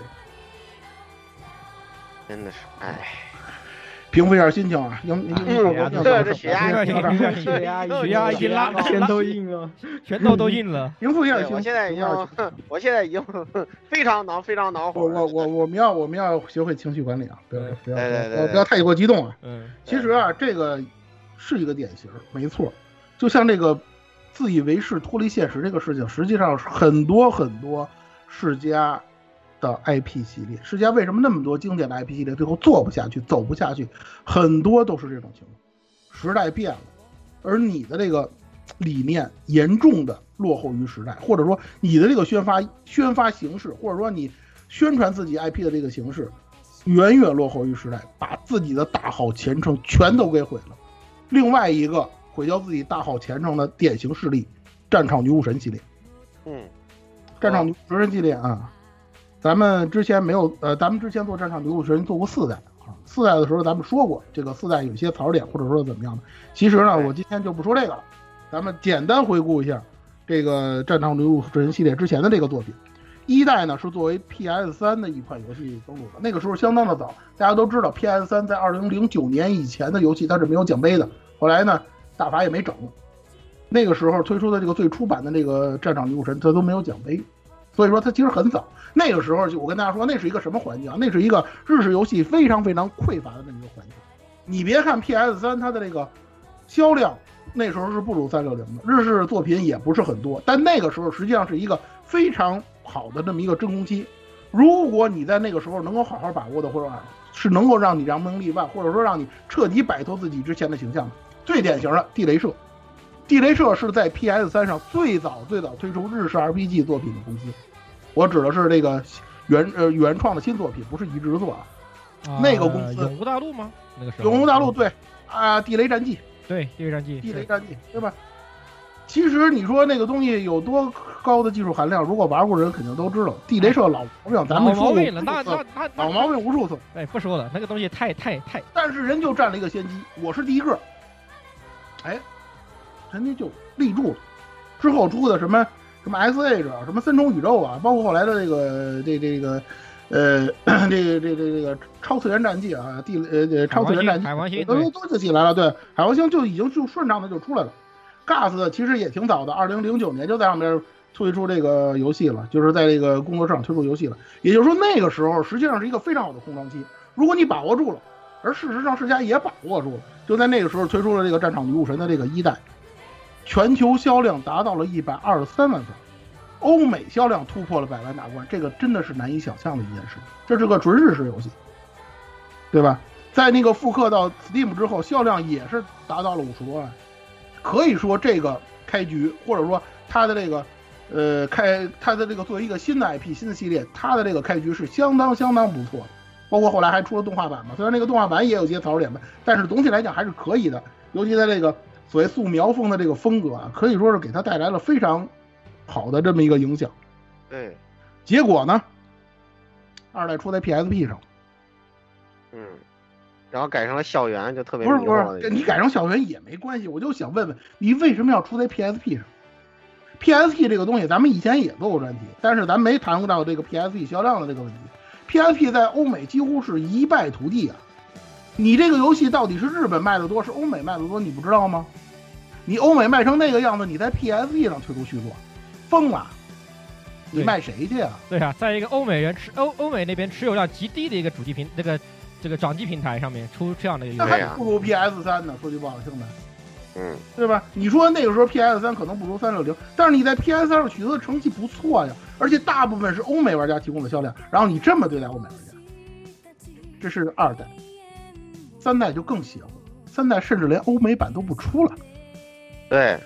真的是哎，平复一下心情啊，应应应对这血压，血压，血压，血压已经拉，全都硬了，全都都硬了。平复一下心情，我现在已经，(laughs) 我现在已经 (laughs) 非常恼，非常恼火。我我我我们要我们要学会情绪管理啊，不要不要对对不要太过激动啊。嗯，其实啊，这个是一个典型，没错，就像这个。自以为是、脱离现实这个事情，实际上是很多很多世家的 IP 系列。世家为什么那么多经典的 IP 系列最后做不下去、走不下去？很多都是这种情况。时代变了，而你的这个理念严重的落后于时代，或者说你的这个宣发宣发形式，或者说你宣传自己 IP 的这个形式，远远落后于时代，把自己的大好前程全都给毁了。另外一个。毁掉自己大好前程的典型事例，《战场女武神》系列。嗯，《战场女武神》系列啊，咱们之前没有呃，咱们之前做《战场女武神》做过四代啊，四代的时候咱们说过，这个四代有些槽点或者说怎么样的。其实呢，我今天就不说这个了，咱们简单回顾一下这个《战场女武神》系列之前的这个作品。一代呢是作为 PS 三的一款游戏登陆的，那个时候相当的早，大家都知道 PS 三在二零零九年以前的游戏它是没有奖杯的，后来呢。大法也没整，那个时候推出的这个最初版的那个战场女武神，它都没有奖杯，所以说它其实很早。那个时候就我跟大家说，那是一个什么环境啊？那是一个日式游戏非常非常匮乏的那么一个环境。你别看 PS 三它的这个销量那时候是不如三六零的，日式作品也不是很多，但那个时候实际上是一个非常好的这么一个真空期。如果你在那个时候能够好好把握的，或者是能够让你扬名立万，或者说让你彻底摆脱自己之前的形象。最典型的地雷社，地雷社是在 PS 三上最早最早推出日式 RPG 作品的公司，我指的是这个原呃原创的新作品，不是移植作啊。那个公司永无大陆吗？那个时候永无大陆对啊，地雷战记对地雷战记地雷战记对吧？其实你说那个东西有多高的技术含量，如果玩过人肯定都知道。地雷社老毛病，咱们说过了，那那那老毛病无数次。哎，不说了，那个东西太太太，但是人就占了一个先机，我是第一个。哎，人家就立住了。之后出的什么什么 S H 啊，什么三重宇宙啊，包括后来的这个这这个呃 (coughs) 这个这这这个超次元战记啊，地呃超次元战记，海王星都都就起来了。对，海王星就已经就顺畅的就出来了。Gas 其实也挺早的，二零零九年就在上面推出这个游戏了，就是在这个工作室上推出游戏了。也就是说，那个时候实际上是一个非常好的空窗期。如果你把握住了。而事实上，世嘉也把握住了，就在那个时候推出了这个《战场女武神》的这个一代，全球销量达到了一百二十三万份，欧美销量突破了百万大关，这个真的是难以想象的一件事。这是个纯日式游戏，对吧？在那个复刻到 Steam 之后，销量也是达到了五十多万，可以说这个开局，或者说它的这个，呃，开它的这个作为一个新的 IP、新的系列，它的这个开局是相当相当不错的。包括后来还出了动画版嘛，虽然那个动画版也有些槽点吧，但是总体来讲还是可以的。尤其在这个所谓素描风的这个风格啊，可以说是给他带来了非常好的这么一个影响。对，结果呢，二代出在 PSP 上，嗯，然后改成了校园，就特别不是不是，你改成校园也没关系。我就想问问你，为什么要出在 PSP 上？PSP 这个东西咱们以前也做过专题，但是咱没谈过到这个 PSP 销量的这个问题。PSP 在欧美几乎是一败涂地啊！你这个游戏到底是日本卖的多，是欧美卖的多？你不知道吗？你欧美卖成那个样子，你在 PSP 上推出续作，疯了！你卖谁去啊？对啊，在一个欧美人持欧欧美那边持有量极低的一个主机平那个这个掌机平台上面出这样的一个那游戏，还不如 PS 三呢。说句不好听的，嗯，对吧？你说那个时候 PS 三可能不如三六零，但是你在 PS 三上取得的成绩不错呀，而且大部分是欧美玩家提供的销量，然后你这么对待欧美玩家，这是二代，三代就更邪乎，三代甚至连欧美版都不出了，对，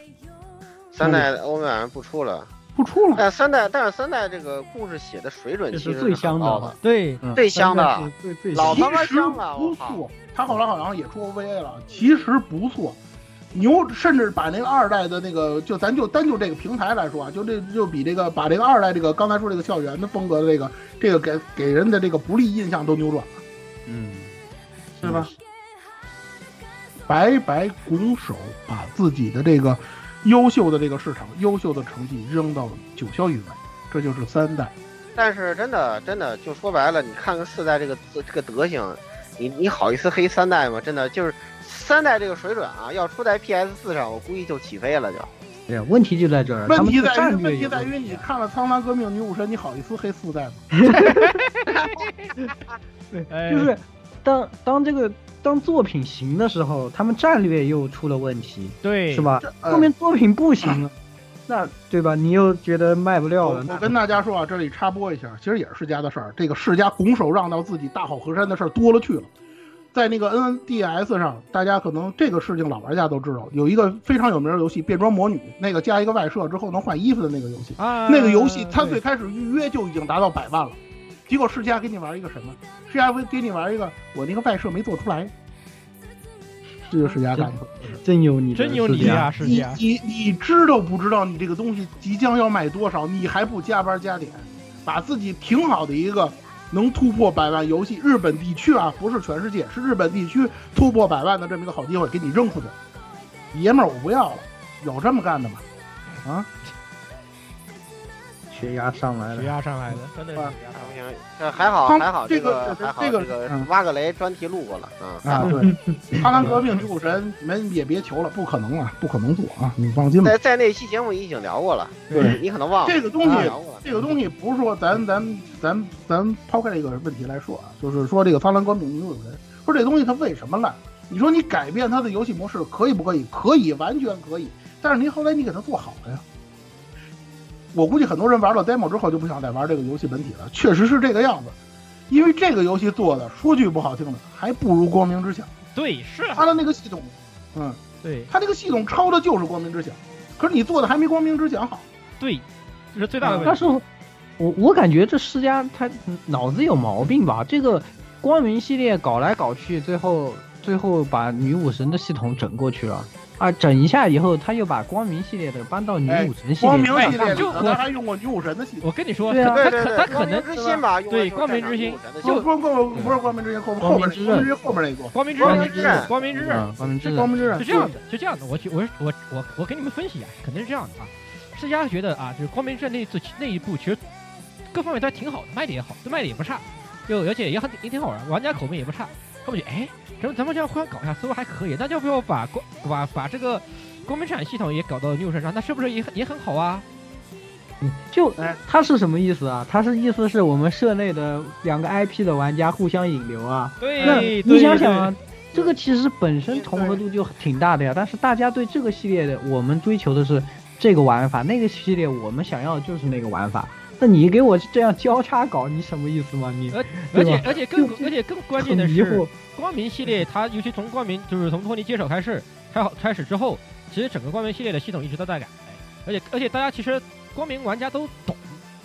三代欧美版不出了，不出了。但三代，但是三代这个故事写的水准其实最香的很高的，对，最香的是最最老他妈其实香了，不我靠！错，他后来好像也出 OVA 了，其实不错。牛，甚至把那个二代的那个，就咱就单就这个平台来说啊，就这就比这个把这个二代这个刚才说这个校园的风格的这个这个给给人的这个不利印象都扭转了，嗯，是吧？白白拱手把自己的这个优秀的这个市场、优秀的成绩扔到九霄云外，这就是三代。但是真的真的就说白了，你看看四代这个这个德行，你你好意思黑三代吗？真的就是三代这个水准啊，要出在 PS 四上，我估计就起飞了就。对啊，问题就在这儿，问题在于，问题在于你看了《苍狼革命女武神》，你好意思黑四代吗？(laughs) (laughs) 对就是当当这个当作品行的时候，他们战略又出了问题，对，是？吧？呃后面作品不行了，那对吧？你又觉得卖不掉了，我我跟大家说啊，这里插播一下，其实也是世嘉的事儿。这个世嘉拱手让到自己大好河山的事儿多了去了。在那个 NDS 上，大家可能这个事情老玩家都知道，有一个非常有名的游戏《变装魔女》，那个加一个外设之后能换衣服的那个游戏。啊，那个游戏它对最开始预约就已经达到百万了，结果世嘉给你玩一个什么？世嘉给你玩一个我那个外设没做出来，这就是世嘉干的。真有你的真有你世家呀，世你嘉，你你知道不知道你这个东西即将要卖多少？你还不加班加点，把自己挺好的一个能突破百万游戏，日本地区啊，不是全世界，是日本地区突破百万的这么一个好机会，给你扔出去，爷们儿我不要了，有这么干的吗？啊，血压上来血了，压上来的，真的是血啊压上来不行，这还好还好，这个个还好这个这个嗯挖个雷专题录过了啊。啊，(laughs) 对，苍蓝革命女武神，你们也别求了，不可能啊，不可能做啊，你放心吧在。在那期节目已经聊过了，对你可能忘了这个东西这个东西不是说咱咱咱咱抛开这个问题来说啊，就是说这个《苍蓝革命女武神》，说这东西它为什么烂？你说你改变它的游戏模式可以不可以？可以，完全可以。但是您后来你给它做好了呀。我估计很多人玩了 demo 之后就不想再玩这个游戏本体了，确实是这个样子。因为这个游戏做的，说句不好听的，还不如光明之响。对，是啊它的那个系统，嗯，对它那个系统抄的就是光明之响，可是你做的还没光明之响好。对，这是最大的问题。但是我我感觉这世嘉他脑子有毛病吧？这个光明系列搞来搞去，最后最后把女武神的系统整过去了啊，整一下以后，他又把光明系列的搬到女武神系列光，明系列里就和他还用过女武神的系列。我跟你说，对啊他可他可能之心吧，对光明之心就光光不是光明之星后后面光明之刃光明之刃后面那座，光明之光刃明之刃光明之刃嗯，光明之刃，光明之刃是这样的，是这样的，我去我我我我给你们分析啊，肯定是这样的啊。世嘉觉得啊，就是光明之刃那一次那一部，其实各方面都还挺好的，卖的也好，卖的也不差，就而且也很也挺好玩，玩家口碑也不差。他们觉得，哎，咱们咱们这样互相搞一下，似乎还可以，那要不要把光把把这个光明产系统也搞到女武神上？那是不是也很也很好啊？就哎他是什么意思啊？他是意思是我们社内的两个 IP 的玩家互相引流啊。对，那你想想啊，这个其实本身重合度就挺大的呀，但是大家对这个系列的，我们追求的是这个玩法，那个系列我们想要的就是那个玩法。那你给我这样交叉搞，你什么意思吗？你而而且而且更而且更关键的是光明系列它尤其从光明就是从托尼接手开始开好开始之后，其实整个光明系列的系统一直都在改，而且而且大家其实光明玩家都懂，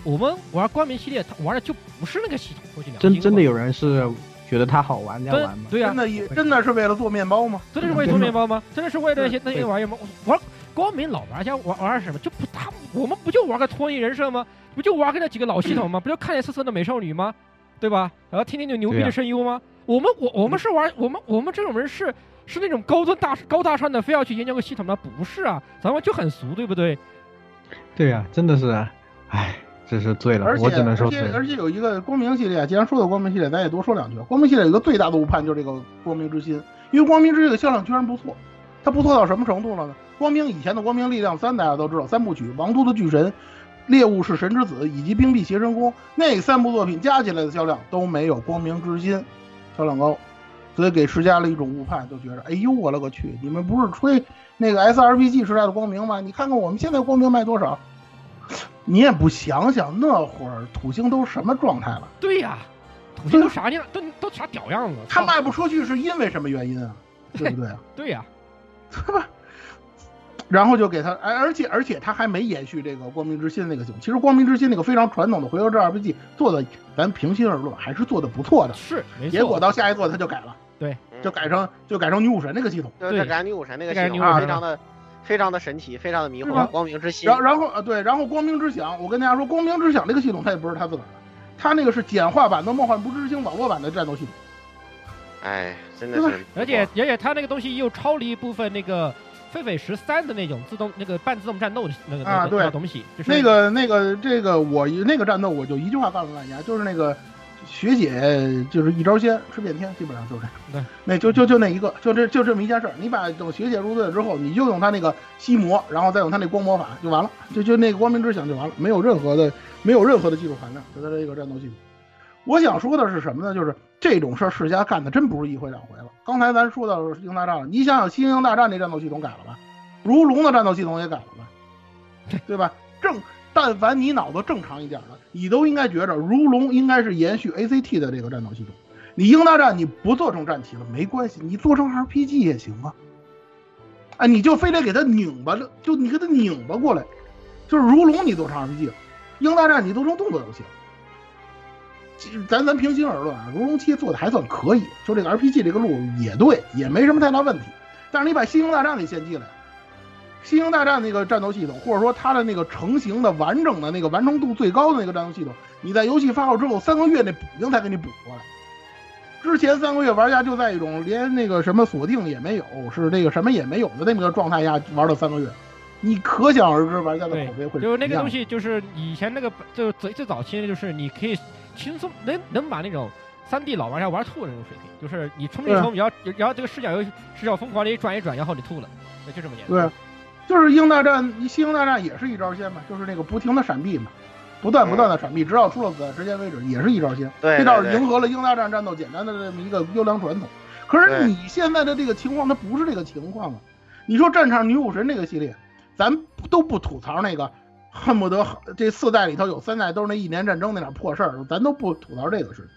我们玩光明系列，他玩的就不是那个系统，真真的有人是觉得它好玩在真玩吗？对呀、真的也真的是为了做面包吗？真的是为了做面包吗？真的是为了那些那些玩意儿吗？玩光明老玩家玩玩什么？就不他我们不就玩个托尼人设吗？不就玩个那几个老系统吗？不就看见色色的美少女吗？对吧？然后听听就牛逼的声优吗？我们我我们是玩我们我们这种人是是那种高端大高大上的，非要去研究个系统吗？不是啊，咱们就很俗，对不对？对呀、真的是，唉，真是醉了而，且我只能说而且。而且有一个光明系列，既然说到光明系列，咱也多说两句。光明系列有一个最大的误判就是这个光明之心，因为光明之心的销量居然不错，它不错到什么程度了呢？光明以前的《光明力量三》大家都知道，三部曲《王都的巨神》、《猎物是神之子》以及《冰壁邪神宫》那三部作品加起来的销量都没有《光明之心》销量高，所以给施加了一种误判，就觉得哎呦我勒个去，你们不是吹那个 SRPG 时代的光明吗？你看看我们现在光明卖多少？你也不想想那会儿土星都什么状态了？对呀、土星都啥样，都都啥屌样子？它卖不出去是因为什么原因啊？对不对啊？(laughs) 对呀、(laughs) 对吧？然后就给他，哎，而且而且他还没延续这个光明之心那个系统。其实光明之心那个非常传统的回合制 RPG 做的，咱平心而论还是做的不错的。是，没错。结果到下一座他就改了，对，就改成就改成女武神那个系统。就这改女武神那个系统非常的非常的神奇，非常的迷惑。光明之心然，然后呃对，然后光明之响，我跟大家说，光明之响这个系统它也不是他自个儿的，他那个是简化版的梦幻不知星网络版的战斗系统。哎，真的是，而且而且他那个东西又超了一部分那个狒狒十三的那种自动那个半自动战斗的那个那个东西，就是那个那个这个我那个战斗我就一句话告诉大家，就是那个学姐就是一招鲜吃遍天，基本上就是这样。对，那就就就那一个，就这就这么一件事儿。你把等学姐入队之后，你就用她那个吸魔，然后再用她那光魔法就完了，就就那个光明之响就完了，没有任何的没有任何的技术含量，就它这个战斗系统。我想说的是什么呢？就是这种事儿世家干的真不是一回两回了。刚才咱说到《星球大战》了，你想想《星球大战》那战斗系统改了吧？如龙的战斗系统也改了吧？对吧？正但凡你脑子正常一点的，你都应该觉着如龙应该是延续 ACT 的这个战斗系统。你英大战你不做成战棋了没关系，你做成 RPG 也行啊。哎，你就非得给它拧巴了，就你给它拧巴过来，就是如龙你做成 RPG 了，英大战你做成动作游戏了。其实咱咱平心而论啊，如龙七做的还算可以，就这个 RPG 这个路也对，也没什么太大问题。但是你把星球大战给献祭了，星球大战那个战斗系统，或者说它的那个成型的完整的那个完成度最高的那个战斗系统，你在游戏发售之后三个月内补丁才给你补过来。之前三个月玩家就在一种连那个什么锁定也没有，是那个什么也没有的那么个状态下玩了三个月，你可想而知玩家的口碑会，就是那个东西，就是以前那个就最最早期的，就是你可以轻松能能把那种三 D 老玩家玩吐的那种水平，就是你冲进对啊冲，然后然后这个视角又视角疯狂的一转一转，然后你吐了，那就这么简单。对，就是英大战，西英大战也是一招鲜嘛，就是那个不停的闪避嘛，不断不断的闪避，直到出了子弹时间为止，也是一招鲜。对这倒是迎合了英大战战斗简单的这么一个优良传统。可是你现在的这个情况，它不是这个情况啊！你说战场女武神这个系列，咱都不吐槽那个恨不得这四代里头有三代都是那一年战争那点破事儿，咱都不吐槽这个事情。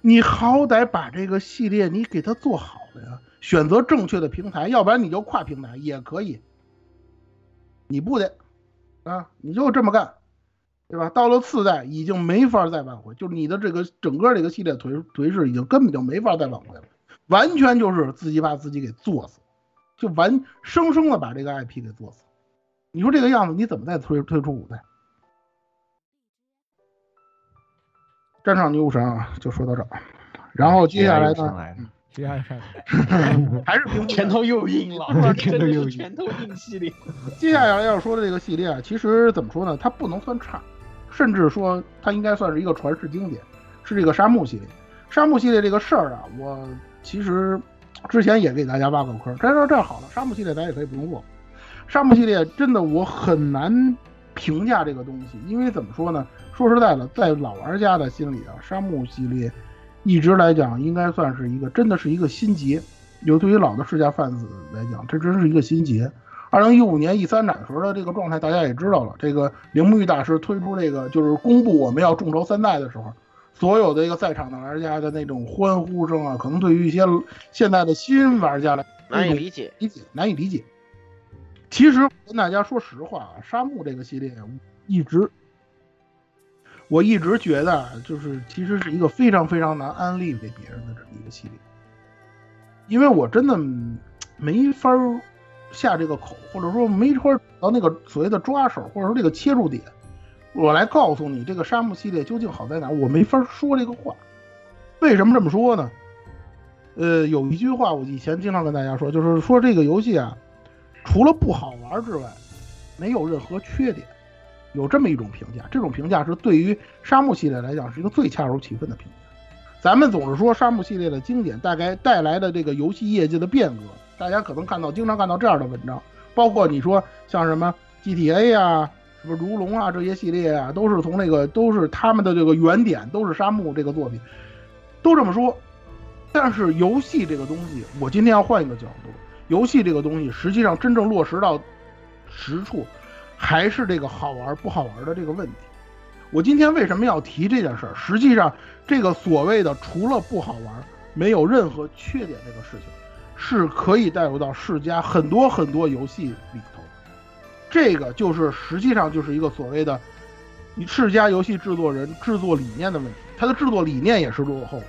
你好歹把这个系列你给它做好了呀，选择正确的平台，要不然你就跨平台也可以。你不得啊，你就这么干，对吧？到了四代已经没法再挽回，就是你的这个整个这个系列颓颓势已经根本就没法再挽回了，完全就是自己把自己给作死，就完生生的把这个 IP 给做死。你说这个样子，你怎么再推推出五代？战场女武神啊，就说到这儿。然后接下来呢，接下来看 (laughs) 还是平拳头又硬了，(laughs) 这真的是拳头硬系列。(laughs) 接下来要说的这个系列啊，其实怎么说呢？它不能算差，甚至说它应该算是一个传世经典，是这个沙漠系列。沙漠系列这个事儿啊，我其实之前也给大家挖过坑。这这这好了，沙漠系列咱也可以不用做。沙漠系列真的我很难评价这个东西，因为怎么说呢？说实在的，在老玩家的心里啊，沙漠系列一直来讲应该算是一个真的是一个心结。有对于老的世家贩子来讲，这真是一个心结。二零一五年 E 三展时候的这个状态，大家也知道了。这个铃木玉大师推出这个就是公布我们要众筹三代的时候，所有的一个在场的玩家的那种欢呼声啊，可能对于一些现在的新玩家来难以理解。理解难以理解。其实跟大家说实话啊，沙漠这个系列一直，我一直觉得啊就是其实是一个非常非常难安利给别人的这么一个系列，因为我真的没法下这个口，或者说没法找到那个所谓的抓手，或者说这个切入点，我来告诉你这个沙漠系列究竟好在哪，我没法说这个话。为什么这么说呢？呃，有一句话我以前经常跟大家说，就是说这个游戏啊，除了不好玩之外，没有任何缺点，有这么一种评价。这种评价是对于沙漠系列来讲是一个最恰如其分的评价。咱们总是说沙漠系列的经典，大概带来的这个游戏业界的变革，大家可能看到经常看到这样的文章，包括你说像什么 GTA 啊、什么如龙啊这些系列啊，都是从那个都是他们的这个原点都是沙漠这个作品，都这么说。但是游戏这个东西，我今天要换一个角度，游戏这个东西实际上真正落实到实处，还是这个好玩不好玩的这个问题。我今天为什么要提这件事儿？实际上，这个所谓的除了不好玩，没有任何缺点这个事情，是可以带入到世家很多很多游戏里。这个就是实际上就是一个所谓的世家游戏制作人制作理念的问题，他的制作理念也是落后。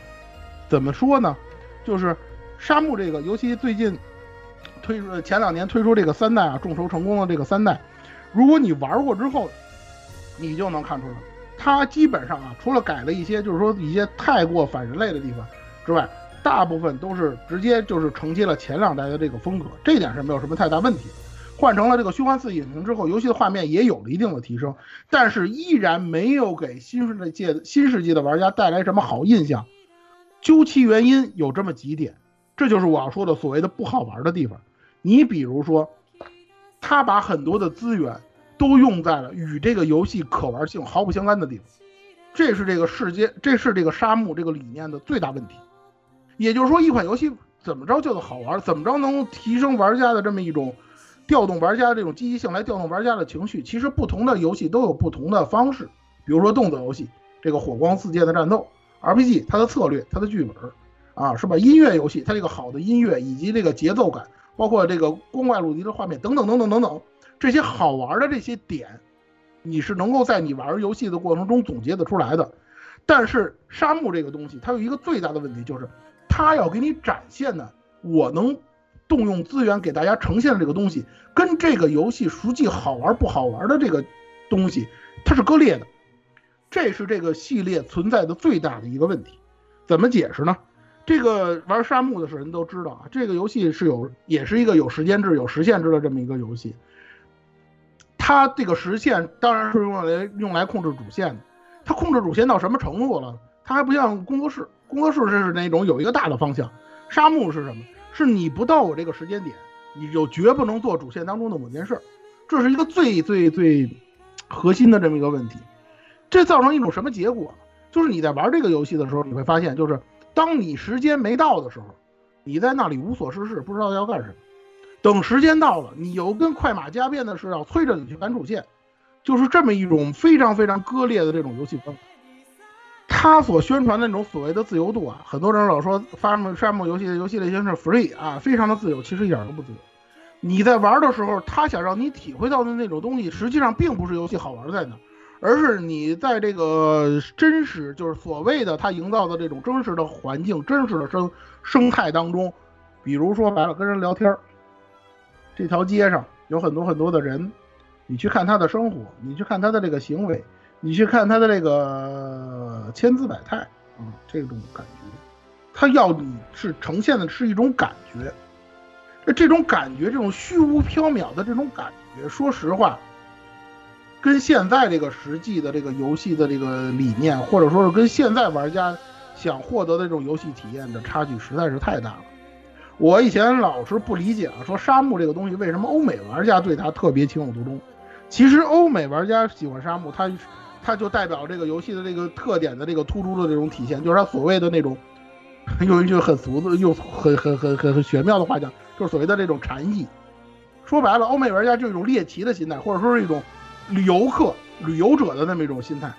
怎么说呢？就是沙漠这个，尤其最近推出前两年推出这个三代啊，众筹成功的这个三代，如果你玩过之后，你就能看出来。它基本上啊，除了改了一些，就是说一些太过反人类的地方之外，大部分都是直接就是承接了前两代的这个风格，这点是没有什么太大问题的。换成了这个虚幻四引擎之后，游戏的画面也有了一定的提升，但是依然没有给新世界新世纪的玩家带来什么好印象。究其原因，有这么几点，这就是我要说的所谓的不好玩的地方。你比如说，他把很多的资源。都用在了与这个游戏可玩性毫不相干的地方，这是这个世界，这是这个沙漠这个理念的最大问题。也就是说，一款游戏怎么着叫做好玩，怎么着能提升玩家的这么一种调动玩家这种积极性，来调动玩家的情绪。其实不同的游戏都有不同的方式，比如说动作游戏，这个火光四溅的战斗；RPG 它的策略、它的剧本，啊，是吧？音乐游戏它这个好的音乐以及这个节奏感，包括这个光怪陆离的画面等等等等等等。这些好玩的这些点，你是能够在你玩游戏的过程中总结得出来的。但是沙漠这个东西，它有一个最大的问题，就是它要给你展现的，我能动用资源给大家呈现的这个东西，跟这个游戏实际好玩不好玩的这个东西，它是割裂的。这是这个系列存在的最大的一个问题。怎么解释呢？这个玩沙漠的人都知道啊，这个游戏是有，也是一个有时间制、有时限制的这么一个游戏。它这个实现当然是用来用来控制主线的，它控制主线到什么程度了？它还不像工作室，工作室是那种有一个大的方向。沙漠是什么？是你不到我这个时间点，你就绝不能做主线当中的某件事，这是一个最最最核心的这么一个问题。这造成一种什么结果？就是你在玩这个游戏的时候，你会发现，就是当你时间没到的时候，你在那里无所事事，不知道要干什么。等时间到了，你又跟快马加鞭的是要催着你去赶主线，就是这么一种非常非常割裂的这种游戏方法。他所宣传的那种所谓的自由度啊，很多人老说发什么沙漠游戏的游戏类型是 free 啊，非常的自由，其实一点都不自由。你在玩的时候，他想让你体会到的那种东西，实际上并不是游戏好玩在哪，而是你在这个真实，就是所谓的他营造的这种真实的环境、真实的生生态当中，比如说白了跟人聊天。这条街上有很多很多的人，你去看他的生活，你去看他的这个行为，你去看他的这个千姿百态啊，这种感觉，他要你是呈现的是一种感觉，那这种感觉，这种虚无缥缈的这种感觉，说实话，跟现在这个实际的这个游戏的这个理念，或者说是跟现在玩家想获得的这种游戏体验的差距实在是太大了。我以前老是不理解啊，说沙漠这个东西为什么欧美玩家对它特别情有独钟？其实欧美玩家喜欢沙漠，它它就代表这个游戏的这个特点的这个突出的这种体现，就是它所谓的那种 (laughs) 用一句很俗的又很很很很很玄妙的话讲，就是所谓的这种禅意。说白了，欧美玩家就一种猎奇的心态，或者说是一种旅游客、旅游者的那么一种心态。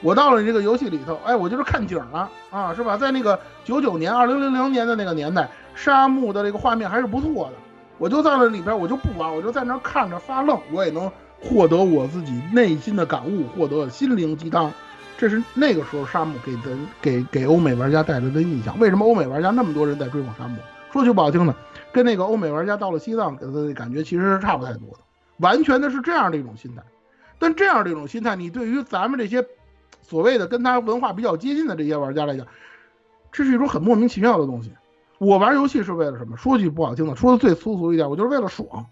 我到了这个游戏里头，哎，我就是看景了啊，是吧？在那个九九年、二零零零年的那个年代。沙漠的这个画面还是不错的，我就在那里边，我就不玩，我就在那看着发愣，我也能获得我自己内心的感悟，获得心灵鸡汤。这是那个时候沙漠给人给给欧美玩家带来的印象。为什么欧美玩家那么多人在追捧沙漠？说句不好听的，跟那个欧美玩家到了西藏给他的感觉其实是差不太多的，完全的是这样的一种心态。但这样的一种心态，你对于咱们这些所谓的跟他文化比较接近的这些玩家来讲，这是一种很莫名其妙的东西。我玩游戏是为了什么？说句不好听的，说的最粗俗一点，我就是为了爽。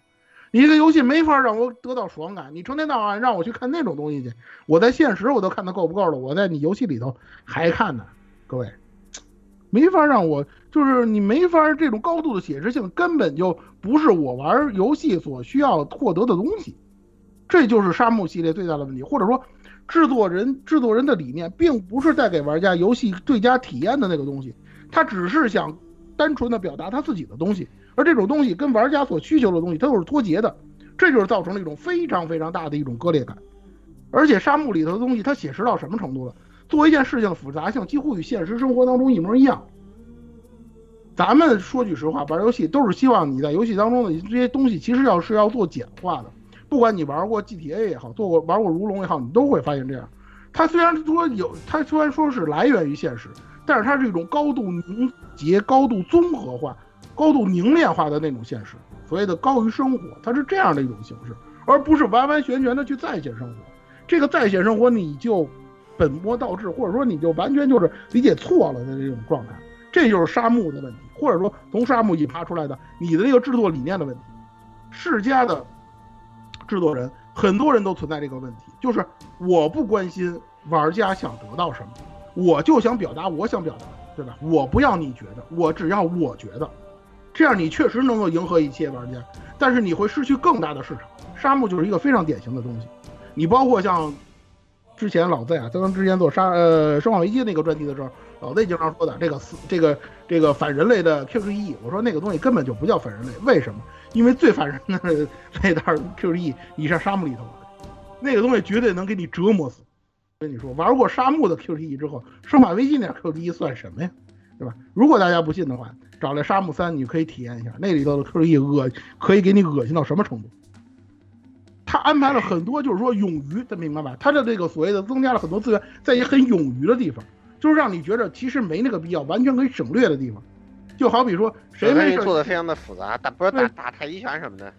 你这个游戏没法让我得到爽感，你成天到晚让我去看那种东西去，我在现实我都看的够不够了，我在你游戏里头还看呢。各位，没法让我，就是你没法这种高度的写实性，根本就不是我玩游戏所需要获得的东西。这就是沙漠系列最大的问题，或者说，制作人制作人的理念并不是带给玩家游戏最佳体验的那个东西，他只是想单纯的表达他自己的东西，而这种东西跟玩家所需求的东西，它都是脱节的，这就是造成了一种非常非常大的一种割裂感。而且沙漠里头的东西，它写实到什么程度了？做一件事情的复杂性几乎与现实生活当中一模一样。咱们说句实话，玩游戏都是希望你在游戏当中的这些东西，其实要是要做简化的。不管你玩过 GTA 也好，做过玩过如龙也好，你都会发现这样。它虽然说有，它虽然说是来源于现实，但是它是一种高度凝结、高度综合化、高度凝练化的那种现实。所谓的高于生活，它是这样的一种形式，而不是完完全全的去再现生活。这个再现生活，你就本末倒置，或者说你就完全就是理解错了的这种状态。这就是沙漠的问题，或者说从沙漠引发出来的你的这个制作理念的问题。世嘉的。制作人很多人都存在这个问题，就是我不关心玩家想得到什么，我就想表达我想表达，对吧？我不要你觉得，我只要我觉得，这样你确实能够迎合一切玩家，但是你会失去更大的市场。沙漠就是一个非常典型的东西，你包括像之前老 Z 啊，咱们之前做沙呃生化危机那个专题的时候，老 Z 经常说的这个死这个这个反人类的 QTE，我说那个东西根本就不叫反人类，为什么？因为最反人类的那 (laughs) 袋 QTE，你上沙漠里头玩，那个东西绝对能给你折磨死。跟你说，玩过沙漠的 QTE 之后，生化危机那 QTE 算什么呀？对吧？如果大家不信的话，找来沙漠三，你可以体验一下那里头的 QTE 恶，可以给你恶心到什么程度。他安排了很多，就是说冗余，他明白吧？他的这个所谓的增加了很多资源，在一个很冗余的地方，就是让你觉得其实没那个必要，完全可以省略的地方。就好比说，谁没做的非常的复杂，打不是打打太极拳什么的，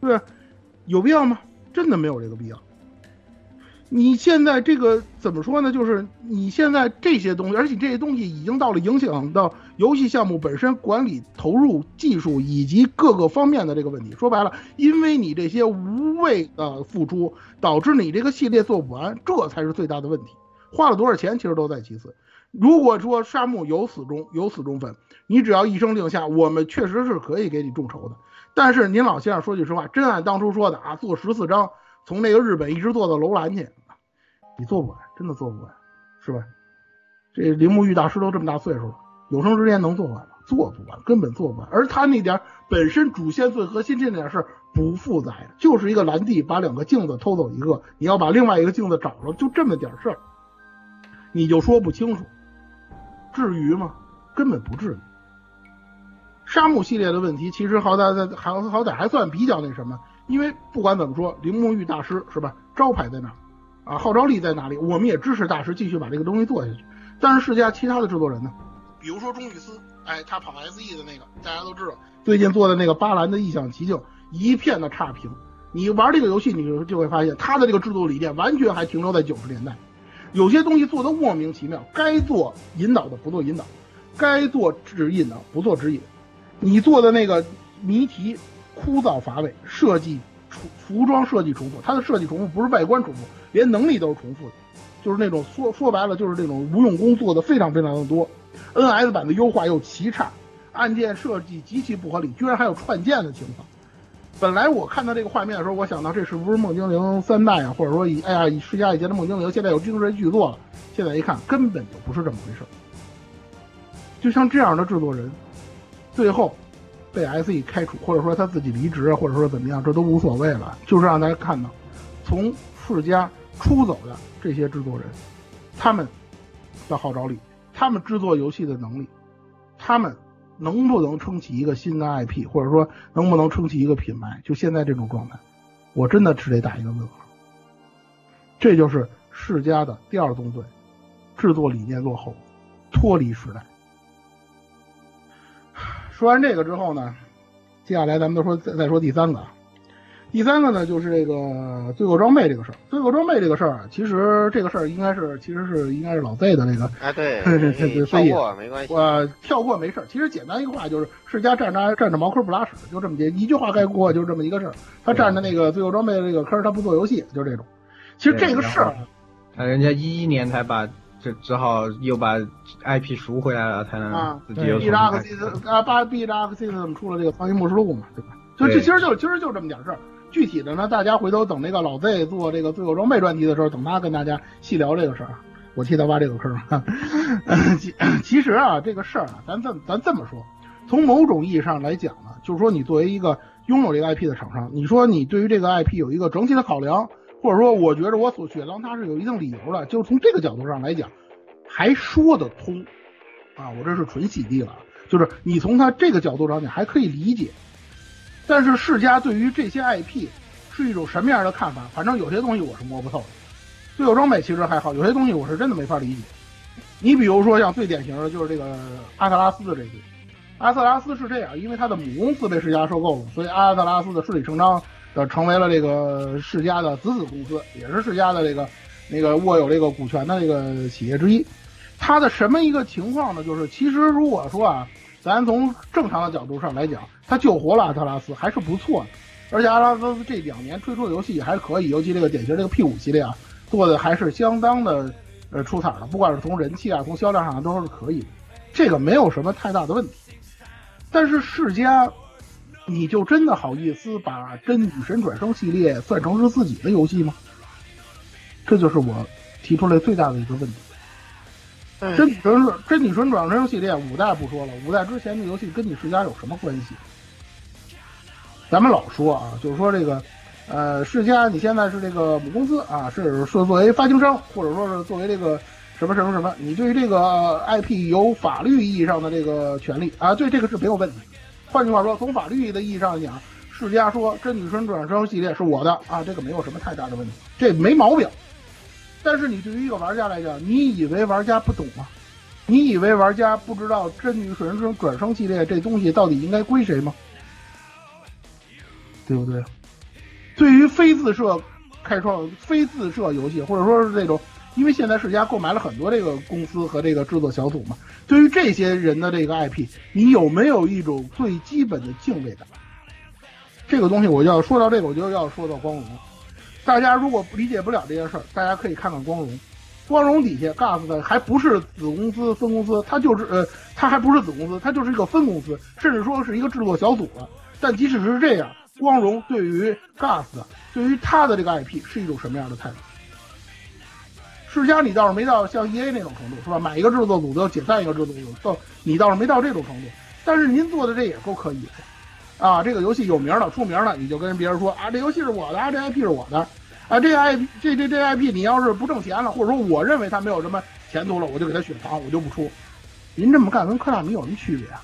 对，有必要吗？真的没有这个必要。你现在这个怎么说呢？就是你现在这些东西，而且这些东西已经到了影响到游戏项目本身管理、投入、技术以及各个方面的这个问题。说白了，因为你这些无谓的付出，导致你这个系列做不完，这才是最大的问题。花了多少钱，其实都在其次。如果说沙漠有死忠，有死忠粉。你只要一声令下，我们确实是可以给你众筹的。但是您老先生说句实话，真按当初说的啊，做十四章，从那个日本一直做到楼兰去，你做不完，真的做不完，是吧？这铃木玉大师都这么大岁数了，有生之年能做完吗？做不完，根本做不完。而他那点本身主线最核心这点事不复杂，就是一个蓝地把两个镜子偷走一个，你要把另外一个镜子找着，就这么点事儿，你就说不清楚，至于吗？根本不至于。沙漠系列的问题，其实好歹在好好歹还算比较那什么，因为不管怎么说，铃木玉大师是吧？招牌在哪？啊，号召力在哪里？我们也支持大师继续把这个东西做下去。但是世嘉其他的制作人呢？比如说钟玉思，哎，他跑 SE 的那个，大家都知道，最近做的那个巴兰的异想奇境，一片的差评。你玩这个游戏，你就就会发现他的这个制作理念完全还停留在九十年代，有些东西做的莫名其妙，该做引导的不做引导，该做指引的不做指引。你做的那个谜题枯燥乏味，设计服服装设计重复，它的设计重复不是外观重复，连能力都是重复的，就是那种说说白了就是这种无用功做的非常非常的多。NS 版的优化又奇差，按键设计极其不合理，居然还有串键的情况。本来我看到这个画面的时候，我想到这是不是梦精灵三代啊，或者说以哎呀以世嘉以前的梦精灵，现在有精神巨作了。现在一看根本就不是这么回事。就像这样的制作人。最后被 SE 开除，或者说他自己离职，或者说怎么样，这都无所谓了。就是让大家看到，从世家出走的这些制作人，他们的号召力，他们制作游戏的能力，他们能不能撑起一个新的 IP，或者说能不能撑起一个品牌？就现在这种状态，我真的只得打一个问号。这就是世家的第二宗罪：制作理念落后，脱离时代。说完这个之后呢，接下来咱们都说再再说第三个，第三个呢就是这个罪恶装备这个事儿。罪恶装备这个事儿啊，其实这个事儿应该是其实是应该是老 Z 的那个。啊，对，(laughs) 跳过没关系。我跳过没事儿。其实简单一个话就是世家站着站着茅坑不拉屎，就这么一一句话概括，就是这么一个事儿。他站着那个罪恶装备的这个坑，他不做游戏，就这种。其实这个事儿，他人家一一年才把。就只好又把 IP 赎回来了，才能啊自己又，B 扎克重新开 C 始。的啊，八 B 扎克 C 的怎么出了这个《苍蝇末世录》嘛，对吧？就这其实就其实就这么点事儿。具体的呢，大家回头等那个老 Z 做这个最后装备专题的时候，等他跟大家细聊这个事儿。我替他挖这个坑。其其实啊，这个事儿啊，咱这咱这么说，从某种意义上来讲呢，就是说你作为一个拥有这个 IP 的厂商，你说你对于这个 IP 有一个整体的考量，或者说我觉得我所选择它是有一定理由的，就是从这个角度上来讲，还说得通啊。我这是纯洗地了，就是你从它这个角度上讲还可以理解。但是世嘉对于这些 IP 是一种什么样的看法？反正有些东西我是摸不透的。队友装备其实还好，有些东西我是真的没法理解。你比如说像最典型的就是这个阿特拉斯的这个，阿特拉斯是这样，因为他的母公司被世嘉收购了，所以阿特拉斯的顺理成章的成为了这个世嘉的子子公司，也是世嘉的这个那个握有这个股权的这个企业之一。它的什么一个情况呢？就是其实如果说啊，咱从正常的角度上来讲，它救活了阿特拉斯还是不错的，而且阿特拉斯这两年推出的游戏也还可以，尤其这个典型这个 P 五系列啊，做的还是相当的呃出彩的，不管是从人气啊，从销量上都是可以的，这个没有什么太大的问题。但是世嘉，你就真的好意思把《真女神转生》系列算成是自己的游戏吗？这就是我提出来最大的一个问题。真女神是真女神转生系列五代不说了，五代之前的游戏跟你世嘉有什么关系？咱们老说啊，就是说这个，呃，世嘉你现在是这个母公司啊，是是作为发行商，或者说是作为这个什么什么什么，你对于这个呃 IP 有法律意义上的这个权利啊，对这个是没有问题。换句话说，从法律的意义上讲，世嘉说真女神转生系列是我的啊，这个没有什么太大的问题，这没毛病。但是你对于一个玩家来讲，你以为玩家不懂吗？你以为玩家不知道真女神生转生系列这东西到底应该归谁吗？对不对？对于非自设开创、非自设游戏，或者说是这种，因为现在世嘉购买了很多这个公司和这个制作小组嘛，对于这些人的这个 IP，你有没有一种最基本的敬畏感？这个东西我就要说到这个，我就要说到光荣。大家如果理解不了这件事儿，大家可以看看光荣。光荣底下 GAS 的还不是子公司、分公司，它就是呃，它还不是子公司，它就是一个分公司，甚至说是一个制作小组了。但即使是这样，光荣对于 GAS 对于他的这个 IP 是一种什么样的态度？世嘉你倒是没到像 EA 那种程度，是吧？买一个制作组就解散一个制作组，到你倒是没到这种程度。但是您做的这也够可以的，啊，这个游戏有名了、出名了，你就跟别人说啊，这游戏是我的，啊，这 IP 是我的，啊，这 IP 这这这 IP 你要是不挣钱了，或者说我认为它没有什么前途了，我就给它雪藏，我就不出。您这么干跟科纳米有什么区别啊？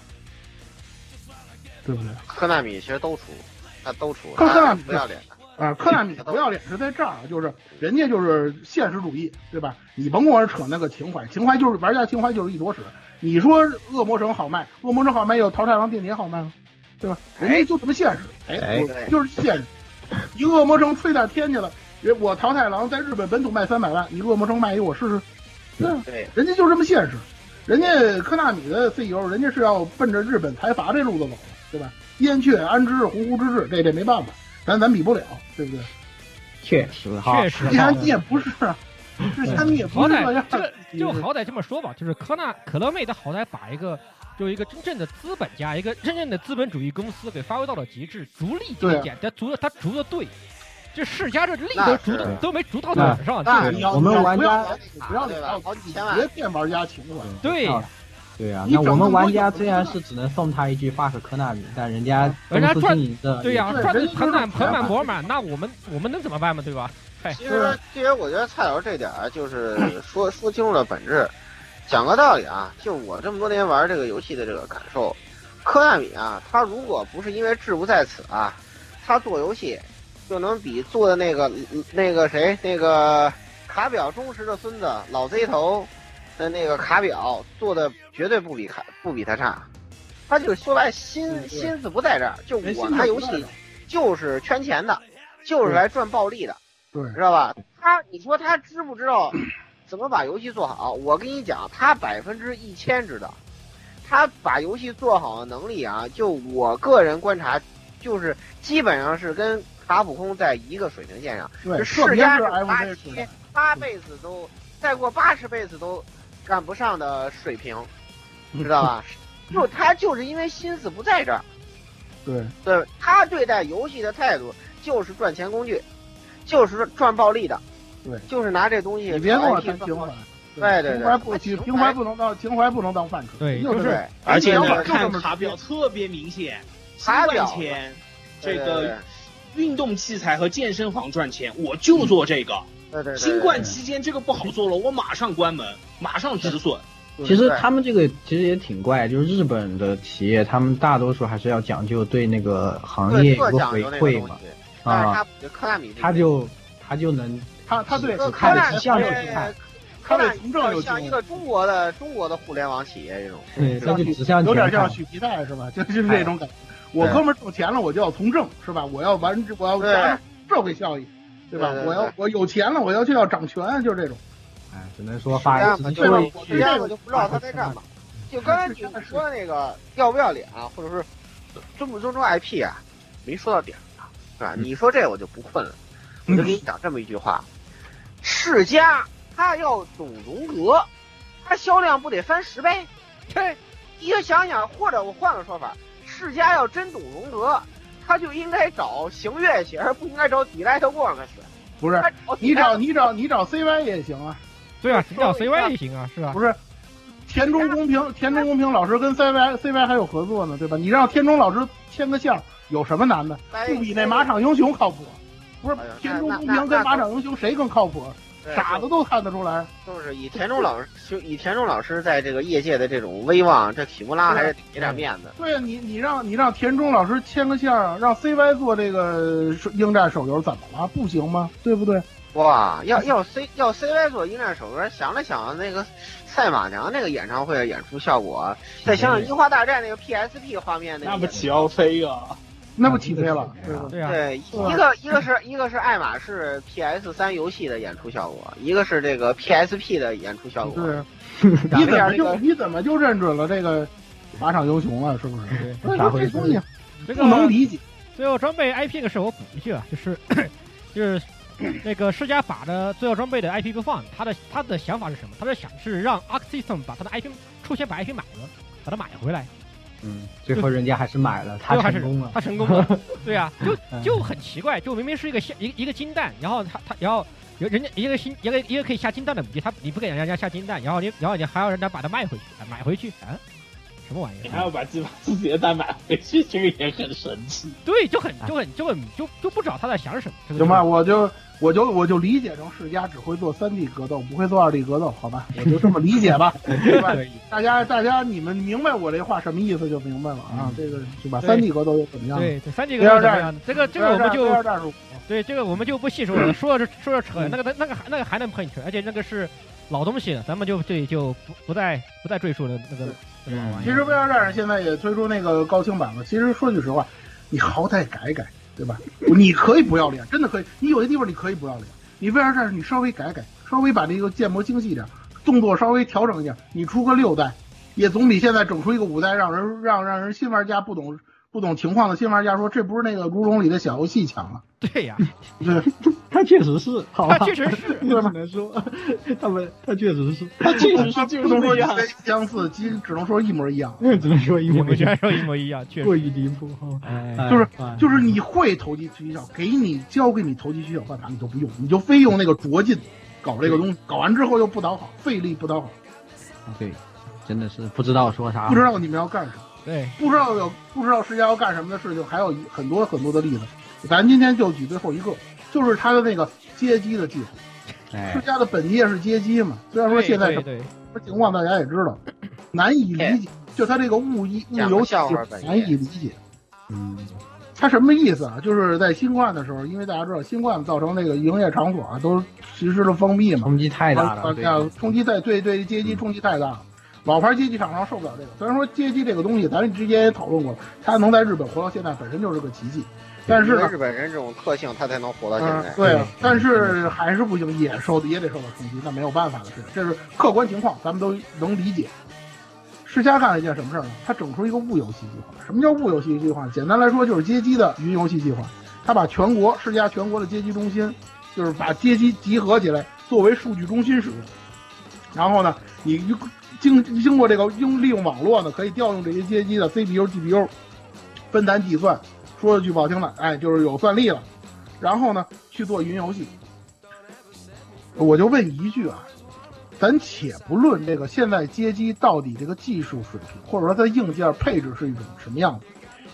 对不对？科纳米其实都出，他都出，科科纳米不要脸的。啊，科纳米不要脸是在这儿，就是人家就是现实主义，对吧？你甭跟我扯那个情怀，情怀就是玩家情怀就是一坨屎。你说恶魔城好卖，恶魔城好卖有桃太郎电铁好卖吗？对吧？人家就这么现实，哎，我就是现实。你恶魔城吹点天去了，人我桃太郎在日本本土卖三百万，你恶魔城卖一个我试试？对，人家就这么现实。人家科纳米的 CEO，人家是要奔着日本财阀这路子走的，对吧？燕雀安知鸿鹄之志，这这没办法，咱咱比不了，对不对？确实哈，确实 (laughs) 之前你也不是啊，之前你也不好是这样，歹这就好歹这么说吧，就是科纳可乐妹，她好歹把一个就一个真正的资本家，一个真正的资本主义公司给发挥到了极致，逐利对啊尽简，他逐的他逐的对，这世家这利那都逐的都没逐到点上，我们玩不要家不要脸，好几千万别骗玩家情怀。对啊对啊，那我们玩家虽然是只能送他一句话是科纳米，但人家人家赚的对呀，对赚的盆满盆满钱钵满，那我们我们能怎么办嘛，对吧？其实，其实我觉得蔡老师这点儿就是说说清楚了本质。讲个道理啊，就我这么多年玩这个游戏的这个感受，科纳米啊，他如果不是因为志不在此啊，他做游戏就能比做的那个那个谁那个卡表忠实的孙子老贼头的那个卡表做的绝对不比卡不比他差。他就说白心心思不在这儿，就我拿游戏就是圈钱的，就是来赚暴利的。对，知道吧？他，你说他知不知道 (clears throat) 怎么把游戏做好？我跟你讲，他百分之一千知道。他把游戏做好的能力啊，就我个人观察，就是基本上是跟卡普空在一个水平线上。对，世嘉这个八七，八辈子都再过八十辈子都赶不上的水平，知道吧？(laughs) 就他就是因为心思不在这儿，对对，他对待游戏的态度就是赚钱工具，就是赚暴利的，对，就是拿这东西。你别跟我谈情怀，对对对，情怀不情情怀不能当情怀不能当饭吃，对，就是。而且呢，看卡表特别明显，卡表钱，这个运动器材和健身房赚钱，我就做这个。对对。新冠期间这个不好做了，我马上关门，马上止损。其实他们这个其实也挺怪，就是日本的企业，他们大多数还是要讲究对那个行业有个回馈嘛。啊，科纳米，他就他就能，他他对科纳米像就去看，科纳米像一个中国的中国的互联网企业这种，对，他就指向有点像许皮带是吧？就 (laughs) 就是这种感觉。我哥们儿挣钱了，我就要从政是吧？我要完，我要达社会效益，对吧？我要我有钱了，我要就要掌权，就是这种。哎，只能说发一次就会去。这我就不知道他在干嘛。就刚才你们说的那个要不要脸啊，或者是尊不尊重 IP 啊，没说到点上，是吧？你说这我就不困了，我就给你讲这么一句话：世家他要懂荣格，他销量不得翻十倍？(laughs) 对，你就想想，或者我换个说法，世家要真懂荣格，他就应该找行月去，而不应该找 Delight Works。不是，你找你找你找 CY 也行啊。对啊，你找 CY 也行啊，是啊。不是，田中公平，田中公平老师跟 CY CY 还有合作呢，对吧？你让田中老师签个项，有什么难的？不比那马场英雄靠谱。不是，田中公平跟马场英雄谁更靠谱？傻子都看得出来。就是以田中老师，就以田中老师在这个业界的这种威望，这匹木拉还是给点面子。对啊，你你让你让田中老师牵个线，让 CY 做这个应战手游，怎么了？不行吗？对不对？哇，要要 C 要 CY 做应战手游，想了想那个赛马娘那个演唱会的演出效果，再想想樱花大战那个 PSP 画面那不起要飞啊！那不起飞了，对啊，对，一个一个是一个是爱马仕 PS 三游戏的演出效果，一个是这个 PSP 的演出效果。对，你怎么就你怎么就认准了这个马场英雄了？是不是？啥回事？(laughs) 这个不能理解。最后装备 IP 的事我补一句啊，就是就是 (coughs) 那个世嘉把的最后装备的 IP 不放，他的他的想法是什么？他的想是让 Arc System 把他的 IP 出钱把 IP 买了，把它买回来。嗯，最后人家还是买了，他成功了，他成功了，(laughs) 对啊，就就很奇怪，就明明是一个下一一个金蛋，然后他他然后人家一个新一个一个可以下金蛋的武器，他你不给人家下金蛋，然后你然后你还要人家把它卖回去，买回去啊？什么玩意儿？你还要把自把自己的蛋买回去，这个也很神奇。对，就很就很就很就就不知道他在想什么。行吧，我就我就我就理解成世嘉只会做三 D 格斗，不会做二 D 格斗，好吧？我就这么理解吧，(laughs) 对吧？大家大家你们明白我这话什么意思就明白了啊。这个是吧？三 D 格斗又怎么样？对，三 D 格斗怎么样？这个这个我们就对这个我们就不细说了，说着说着扯，那个那个那个还能喷去，而且那个是老东西了，咱们就对就不不再不再赘述了那个。其实 VR 战士现在也推出那个高清版了。其实说句实话，你好歹改改，对吧？你可以不要脸，真的可以。你有些地方你可以不要脸。你 VR 战士你稍微改改，稍微把这个建模精细点，动作稍微调整一下，你出个六代，也总比现在整出一个五代，让人让让人新玩家不懂不懂情况的新玩家说这不是那个如龙里的小游戏强了。对呀，(laughs) 对，他确实是，他确实是，只能说他们他确实是，他确实是就是那样相似，其实只能说一模一样，(laughs) 只能说一模一样，说一模一样，(laughs) 过于离谱哈。就是就是你会投机取巧，给你教给你投机取巧办法，你都不用，你就非用那个拙劲搞这个东西，搞完之后又不讨好，费力不讨好。对，真的是不知道说啥，不知道你们要干什么，对，不知道有不知道世家要干什么的事情，还有很多很多的例子。咱今天就举最后一个，就是他的那个接机的技术。世家的本业是接机嘛？虽然说现在什么情况大家也知道，(laughs) 难以理解。就他这个物一误由器难以理解。嗯，他什么意思啊？就是在新冠的时候，因为大家知道新冠造成那个营业场所啊都实施了封闭嘛，冲击太大了。冲击太对对接机冲击太大了，老牌街机厂商受不了这个。虽然说街机这个东西，咱之前也讨论过了，它能在日本活到现在本身就是个奇迹。但是日本人这种特性，他才能活到现在。对，但是还是不行，也受也得受到冲击，那没有办法的事情，这是客观情况，咱们都能理解。世嘉干了一件什么事儿呢？他整出一个物游戏计划。什么叫物游戏计划？简单来说就是街机的云游戏计划。他把全国世嘉全国的街机中心，就是把街机集合起来作为数据中心使用。然后呢，你经经过这个用利用网络呢，可以调用这些街机的 CPU、GPU 分担计算。说句不好听的，哎，就是有算力了。然后呢，去做云游戏。我就问一句啊，咱且不论这个现在街机到底这个技术水平，或者说它硬件配置是一种什么样子，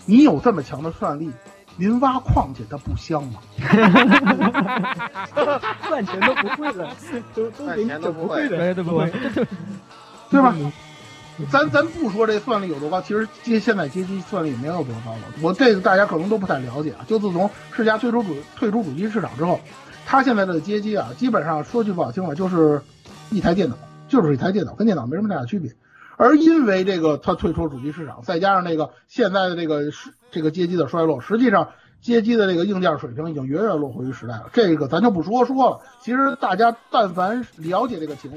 你有这么强的算力，您挖矿去它不香吗？(laughs) 赚钱都不会了，都都给你整不会的，都不会，(laughs) 对吧？咱咱不说这算力有多高，其实接现在街机算力也没有多高了。我这个大家可能都不太了解啊。就自从世嘉退出主退出主机市场之后，它现在的街机啊，基本上说句不好听的，就是一台电脑，就是一台电脑，跟电脑没什么太大区别。而因为这个它退出主机市场，再加上那个现在的这个这个街机的衰落，实际上街机的这个硬件水平已经远远落后于时代了。这个咱就不说说了。其实大家但凡了解这个情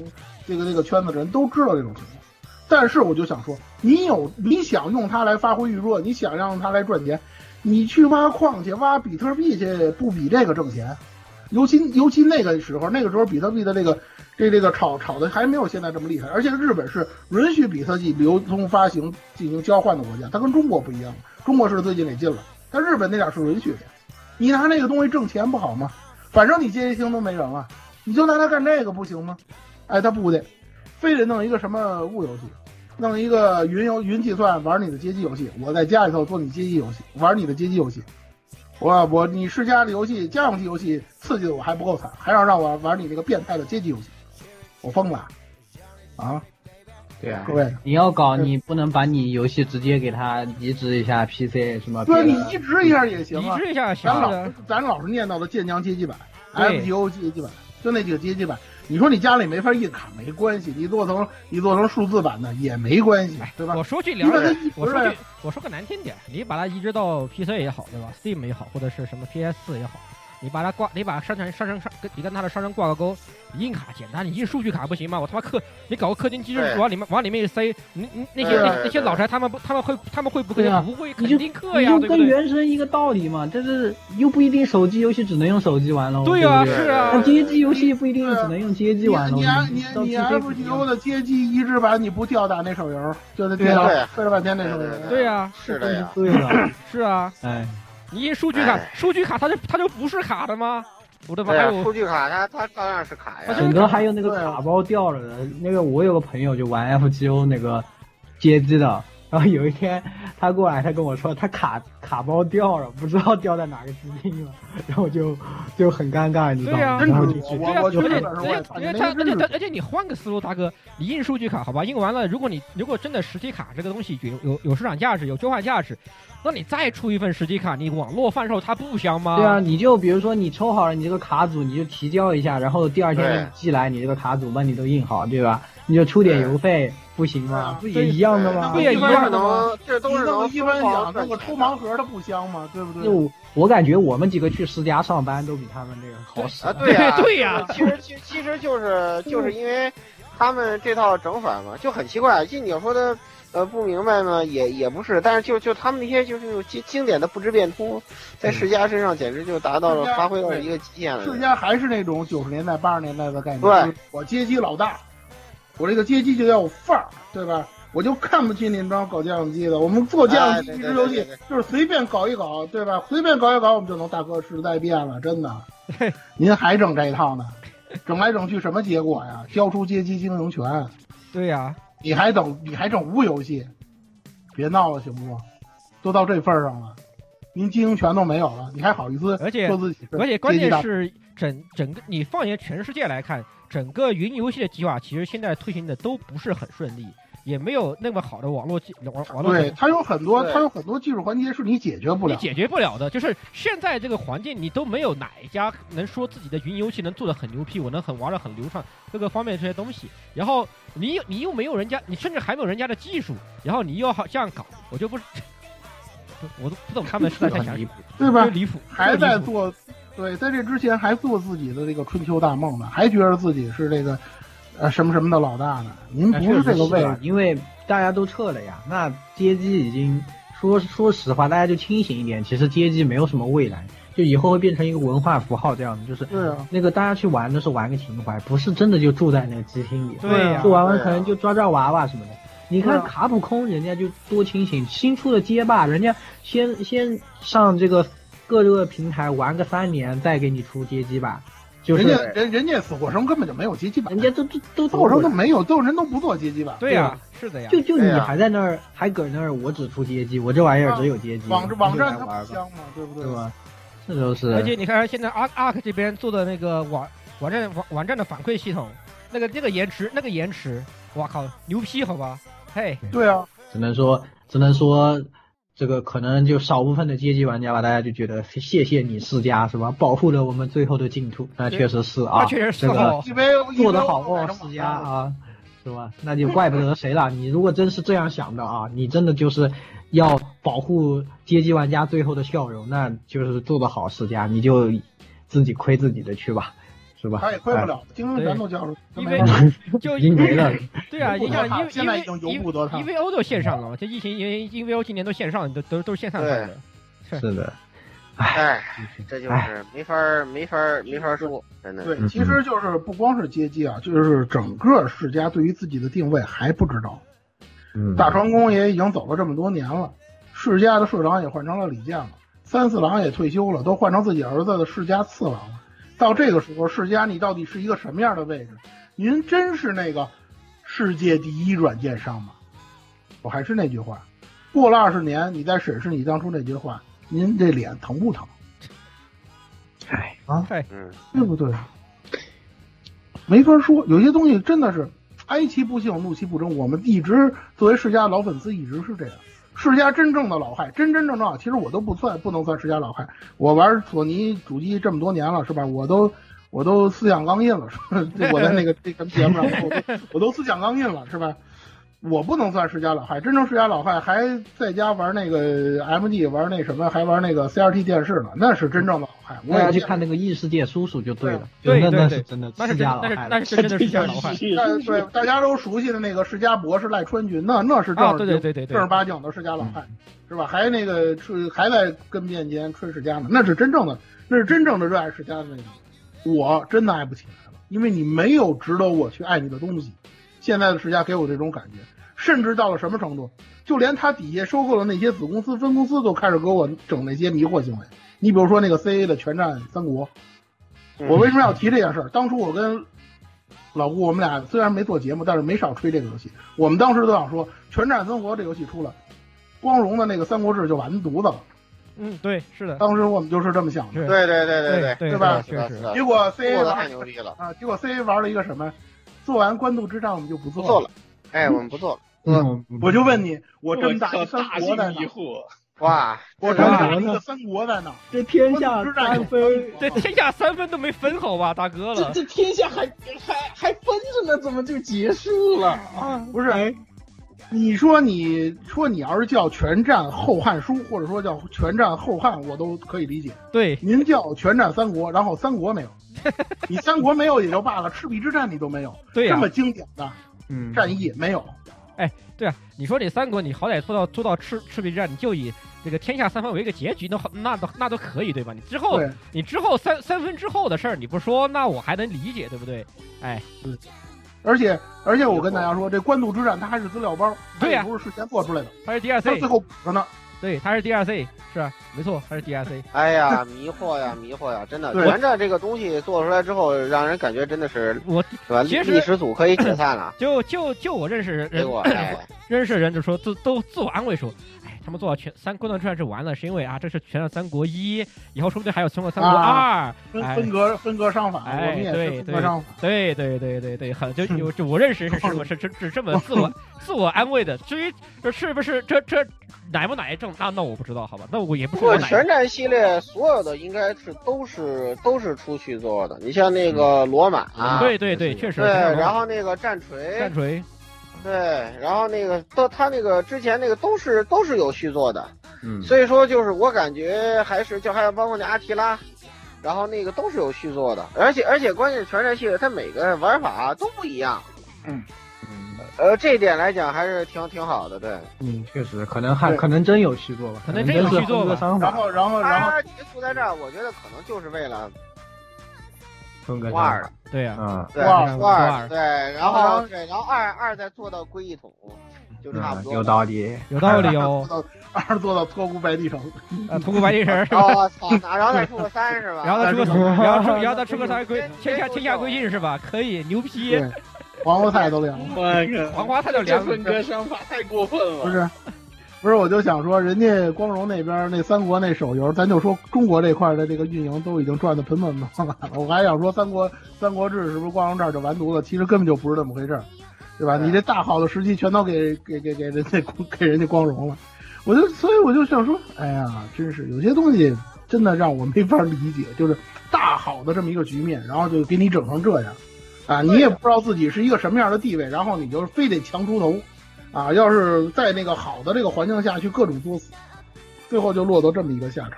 这个这个圈子的人都知道这种情况。但是我就想说，你有你想用它来发挥余热，你想让它来赚钱，你去挖矿去挖比特币去，不比这个挣钱？尤其尤其那个时候，那个时候比特币的这个这这个炒炒的还没有现在这么厉害，而且日本是允许比特币流通发行进行交换的国家，它跟中国不一样，中国是最近给禁了，那日本那点是允许的。你拿那个东西挣钱不好吗？反正你街机厅都没人了，你就拿它干这个不行吗？哎，他不得，非得弄一个什么物游戏。弄一个云游云计算玩你的街机游戏，我在家里头做你街机游戏，玩你的街机游戏。我我你世家的游戏家用机游戏刺激的我还不够惨，还要让我玩你那个变态的街机游戏，我疯了啊！对啊，各位，你要搞你不能把你游戏直接给他移植一下 PC 什么？对，你移植一下也行啊，移植一下行。咱老咱老是念叨的剑江街机版、FGO 街机版，就那几个街机版。你说你家里没法印卡没关系，你做成你做成数字版的也没关系，对吧？我说句良心，我说句我说个难听点，你把它移植到 PC 也好，对吧？Steam 也好，或者是什么 PS 四也好。你把它挂，你把商城商城上跟你跟他的商城挂个钩，印卡简单，你印数据卡不行吗？我他妈氪，你搞个氪金机制往里面往里面一塞，你你那些那那些老宅他们不他们会他们会不会不会肯定氪呀？就跟原神一个道理嘛，但是又不一定手机游戏只能用手机玩喽。对啊，是啊，街机游戏不一定只能用街机玩喽。你你你你 FGO 的街机移植版你不吊打那手游，就那电脑费了半天那手游。对呀，是的呀，对了，是啊，哎，你印数据卡，数据卡它就它就不是卡的吗？我的妈！还有数据卡，它它照样是卡呀。整个还有那个卡包掉了的，那个我有个朋友就玩 FGO 那个街机的，然后有一天他过来，他跟我说他卡卡包掉了，不知道掉在哪个机厅了，然后就就很尴尬，你知道吗？对呀，而且而且他而且而且你换个思路，大哥，你印数据卡好吧，印完了，如果你如果真的实体卡这个东西有有有市场价值，有交换价值。那你再出一份实体卡，你网络贩售它不香吗？对啊，你就比如说你抽好了你这个卡组，你就提交一下，然后第二天寄来你这个卡组帮你都印好，对吧？你就出点邮费，不行吗？不也一样的吗？不也一样的吗？这都是能一般讲，那个抽盲盒的不香吗？对不对？就我感觉我们几个去世家上班都比他们这个好使啊！(laughs) 对呀，对呀。其实其其实就是 (laughs) 就是因为他们这套整法嘛，就很奇怪。就你要说的。呃，不明白吗？也也不是，但是就就他们那些就是那种经经典的不知变通，在世家身上简直就达到了发挥到一个极限了。世家还是那种九十年代八十年代的概念。对，我街机老大，我这个街机就要有范儿，对吧？我就看不起你们这搞家用机的。我们做家用机游戏就是随便搞一搞，对吧？随便搞一搞，我们就能大哥时代变了，真的。(laughs) 您还整这一套呢？整来整去什么结果呀？交出街机经营权。对呀。你还整你还整无游戏，别闹了行不？都到这份上了，您经营权都没有了，你还好意思？而且说自己而且关键是整整个你放眼全世界来看，整个云游戏的计划其实现在推行的都不是很顺利。也没有那么好的网络技网网络。对，它有很多，它有很多技术环节是你解决不了，你解决不了的。就是现在这个环境，你都没有哪一家能说自己的云游戏能做的很牛批，我能很玩的很流畅，各个方面这些东西。然后你你又没有人家，你甚至还没有人家的技术，然后你又好这样搞，我就不是，(laughs) 我都不懂他们是在想什么，对吧？离谱，还在做，对，在这之前还做自己的这个春秋大梦呢，还觉得自己是这个。呃，什么什么的老大呢？您不是这个位，因为大家都撤了呀。那街机已经说说实话，大家就清醒一点。其实街机没有什么未来，就以后会变成一个文化符号这样的，就是对啊，那个大家去玩的是玩个情怀，不是真的就住在那个机厅里，对呀去玩玩可能就抓抓娃娃什么的。你看卡普空，人家就多清醒，新出的街霸，人家先先上这个各个平台玩个三年，再给你出街机版，就是人家人人家死火生根本就没有街机版，人家都都都死火生都没有，都人都不做街机版。对呀、吧是的呀。就就你还在那儿，还搁那儿，我只出街机，我这玩意儿只有街机，网网站它玩吧，不香嘛，对不对？对吧？这都是，而且你看现在 Ark Ark 这边做的那个网网站网网站的反馈系统，那个那个延迟那个延迟，哇靠，牛批好吧？嘿，对啊，只能说，只能说，这个可能就少部分的街机玩家吧，大家就觉得谢谢你世嘉是吧？保护了我们最后的净土，那确实是啊，确实是这个做得好哦，世嘉啊，是吧？那就怪不得谁了。你如果真是这样想的啊，你真的就是要保护街机玩家最后的笑容，那就是做得好世家，你就自己亏自己的去吧，是吧？他也亏不了，精英全都叫出，因为 (laughs) 就已经没了。对啊，你想，因为现在已经由不得他因为 EVO 都线上了嘛，这疫情因为因为 EVO 今年都线上，都都都是线上的。是是的，哎，这就是没法儿没法儿没法儿说，真的。对，其实就是不光是街机啊，就是整个世家对于自己的定位还不知道。嗯，大川宫也已经走了这么多年了，世家的社长也换成了李健了，三四郎也退休了，都换成自己儿子的世家次郎了。到这个时候，世家你到底是一个什么样的位置？您真是那个世界第一软件商吗？我还是那句话，过了二十年，你再审视你当初那句话，您这脸疼不疼？哎啊，嗯，对不对？没法说，有些东西真的是哀其不幸，怒其不争。我们一直作为世家老粉丝，一直是这样。世家真正的老害，真真正正，其实我都不算，不能算世家老害。我玩索尼主机这么多年了，是吧？我都我都思想钢印了，是吧？(laughs) 我在那个这个节目上，我都我都思想钢印了，是吧？我不能算世家老害，真正世家老害还在家玩那个 MD，玩那什么，还玩那个 CRT 电视呢，那是真正的老害。我也去看那个异世界叔叔就对了，对那那对是真的世家老害了，那是真的世家老 (laughs) 害。对大家都熟悉的那个世家博士赖川君，那那是正对对对对对正儿八经的世家老害，是吧？还那个吹还在跟面前吹世家呢，那是真正的，那是真正的热爱世家的那种。我真的爱不起来了，因为你没有值得我去爱你的东西。现在的世家给我这种感觉，甚至到了什么程度，就连他底下收购的那些子公司、分公司都开始给我整那些迷惑行为。你比如说那个 C A 的全战三国，我为什么要提这件事儿？当初我跟老顾我们俩虽然没做节目，但是没少吹这个游戏。我们当时都想说，《全战三国》这游戏出了，光荣的那个《三国志》就完犊子了。嗯，对，是的。当时我们就是这么想的。对对对对对对吧？确实。结果 C A 做的玩太牛逼了啊！结果 C A 玩了一个什么？做完官渡之战，我们就不做不做了。哎，我们不做了。嗯，我就问你，我这么大一三大国在哪？哇！我这么大一个三国在哪？这天下三分，这天下三分都没分好吧，大哥了。这这天下还还还分着呢，怎么就结束了啊？不是，你说你说你要是叫《全战后汉书》，或者说叫《全战后汉》，我都可以理解。对，您叫《全战三国》，然后三国没有，(laughs) 你三国没有也就罢了，赤壁之战你都没有，对呀、这么经典的嗯战役没有。哎，对啊，你说你三国，你好歹做到做到赤赤壁之战，你就以这个天下三分为一个结局，那好那都那都可以对吧？你之后你之后三三分之后的事儿你不说，那我还能理解对不对？哎，而且而且我跟大家说，这官渡之战它还是资料包，对呀它也不是事先做出来的，它是它 DLC，最后补的呢。对，它是 DLC，是啊，没错，它是 DLC。哎呀，迷惑呀，(laughs) 迷惑呀，真的，对全战这个东西做出来之后，让人感觉真的是我是吧？其实历史组可以解散了。(coughs) 就就就我认识人，哎 (coughs) 认识人就说都都自我安慰说，哎，他们做到全三官渡之战是完了，是因为啊，这是全战三国一，以后说不定还有全国三国二，哎分分隔分隔上法，我哎，们也对是分隔商法。对对对对对，很就 (laughs) 有就我认识是是是是是这么 (laughs) 自我自我安慰的。至于这是不是这这奶不奶正，那那我不知道，好吧，那我也不不过是我奶。全战系列所有的应该是都是都是出去做的，你像那个罗马，嗯对对对，确实。对，然后那个战锤，战锤，对，然后那个都他那个之前那个都是都是有续作的，嗯，所以说就是我感觉还是就还有包括那阿提拉，然后那个都是有续作的，而且而且关键是全战系列它每个玩法都不一样。嗯。呃，这一点来讲还是挺挺好的，对。嗯，确实，可能还可能真有续作吧，可能真有续作吧。然后然后然后他结束在这儿，我觉得可能就是为了风格初二对呀，嗯，二二二对，然后对，然后二二再做到归一统，就差不嗯多。有道理。有道理 (laughs) 哦。二做到托孤白帝城，呃，通过白帝城是吧？哦，操！然后再出个三是吧？(laughs) 然后再出个，(laughs) 然后出，然后再出个三归天下天下归晋是吧？可以，牛批，，黄瓜菜都凉了。黄花菜都这凉分割商法太过分了。不是，不是，我就想说，人家光荣那边那三国那手游，咱就说中国这块的这个运营都已经赚得盆满钵满了。我还想说三国三国志是不是光荣这儿就完犊子？其实根本就不是这么回事儿，对吧？你这大好的时期全都给给给给人家给人家光荣了。我就所以我就想说，哎呀，真是有些东西真的让我没法理解，就是大好的这么一个局面，然后就给你整成这样，啊，你也不知道自己是一个什么样的地位，然后你就非得强出头，啊，要是在那个好的这个环境下去各种作死，最后就落到这么一个下场。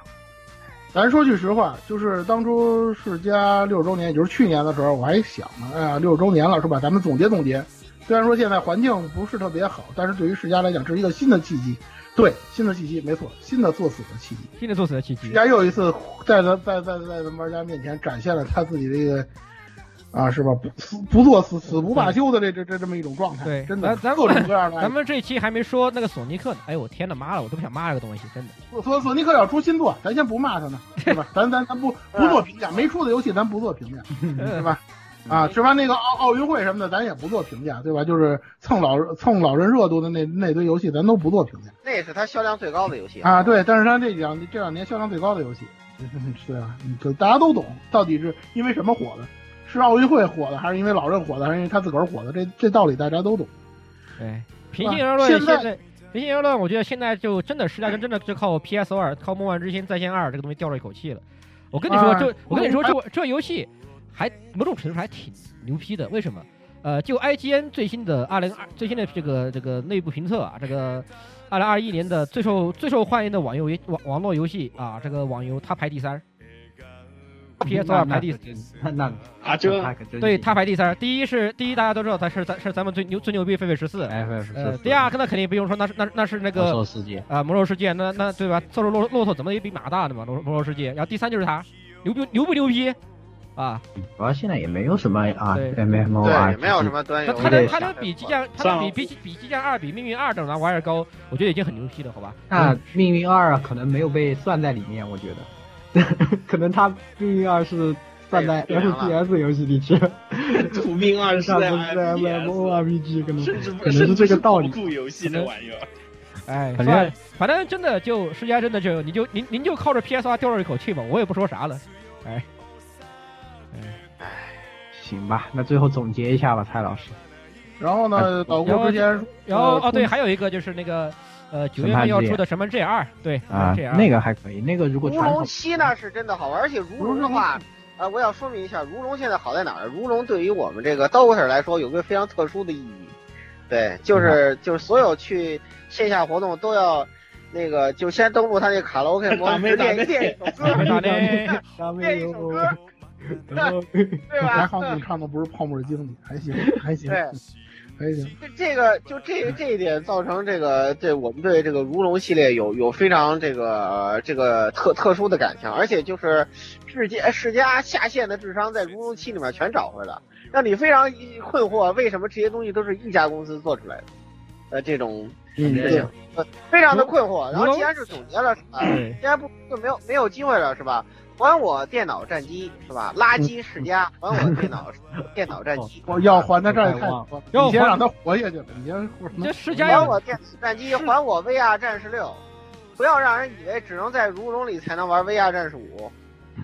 咱说句实话，就是当初世嘉六十周年，也就是去年的时候，我还想呢，哎呀，六十周年了是吧？咱们总结总结。虽然说现在环境不是特别好，但是对于世嘉来讲，这是一个新的契机。对，新的契机，没错，新的作死的契机。新的作死的契机世。嘉又一次在咱在在在咱们玩家面前展现了他自己的一个啊，是吧？不死不作死，死不罢休的这这这这么一种状态。对真的咱咱各种各样的。咱们这期还没说那个索尼克呢，哎呦我天呐妈了，我都不想骂这个东西，真的。索索索尼克要出新作，咱先不骂他呢，(laughs) 是吧？咱咱咱不不做评价，没出的游戏咱不做评价，(laughs) 是吧？啊，是吧那个奥奥运会什么的，咱也不做评价，对吧？就是蹭老蹭老人热度的那那堆游戏，咱都不做评价那是他销量最高的游戏啊。对，但是他这两这两年销量最高的游戏，(laughs) 对啊？就大家都懂，到底是因为什么火的？是奥运会火的，还是因为老任火的，还是因为他自个儿火的？这这道理大家都懂。对，平心而论，现在平心而论，我觉得现在就真的世嘉真真的就靠 PS 二，靠《梦幻之星在线二》这个东西吊着一口气了。我跟你说，啊这我跟你说，这这游戏还某种程度还挺牛批的。为什么？呃，就 IGN 最新的二零二最新的这个这个内部评测啊，这个二零二一年的最受最受欢迎的网游网网络游戏啊，这个网游它排第三，PS 二排第那那啊，这他可真对，他排第三。第一是第一，大家都知道他是咱是咱们最牛最牛逼狒狒十四。F 呃，第二个那肯定不用说，那是那那是那魔个兽世界，啊魔兽世界，那那对吧？兽兽骆骆驼怎么也比马大的嘛，魔魔兽世界。然后第三就是他，牛不牛不牛逼啊？主要现在也没有什么啊对 MMO 啊，对，没有什么端游。那它能他能比激将，它算了能比比比激将二比命运二这种玩意儿高，我觉得已经很牛批了，好吧？那命运二啊可能没有被算在里面，我觉得，(laughs) 可能他命运二是站在 FPS 游戏里去了，(laughs) 土命二是在上不是 FPS，MMORPG，可能甚至不可能是这个道理。酷游戏的玩意儿。哎，反正反正真的就世嘉真的就你就您您就靠着 PSR 吊着一口气吧，我也不说啥了。哎，哎行吧，那最后总结一下吧，蔡老师。然后呢，老然后郭之前然后呃哦对，还有一个就是那个呃九神月份要出的神门 G 二，对啊那个还可以，那个如果如龙七呢是真的好玩，而且如龙的话，呃，我要说明一下，如龙现在好在哪儿？如龙对于我们这个 DOTA 来说有个非常特殊的意义，对，就是就是所有去线下活动都要那个就先登录他那卡拉 OK 模式 (laughs) 练练一首歌，打呢，(laughs) 练一首歌，(laughs) 对吧？还好你唱的不是泡沫经济，还行还行，对。还行。这这个就这这一点造成这个对我们对这个如龙系列有有非常这个这个特特殊的感情，而且就是世界世家下线的智商在如龙七里面全找回来了，让你非常困惑，为什么这些东西都是一家公司做出来的？呃，这种嗯，事对情，呃，非常的困惑。然后既然是总结了，是吧？既然不就没有没有机会了，是吧？还我电脑战机是吧？垃圾世家，还我电脑电脑战机。我 (laughs) 要还他这也太多，要先让他活下去了，你先活这世嘉要还我电子战机，(laughs) 还我 VR 战士六，不要让人以为只能在如龙里才能玩 VR 战士五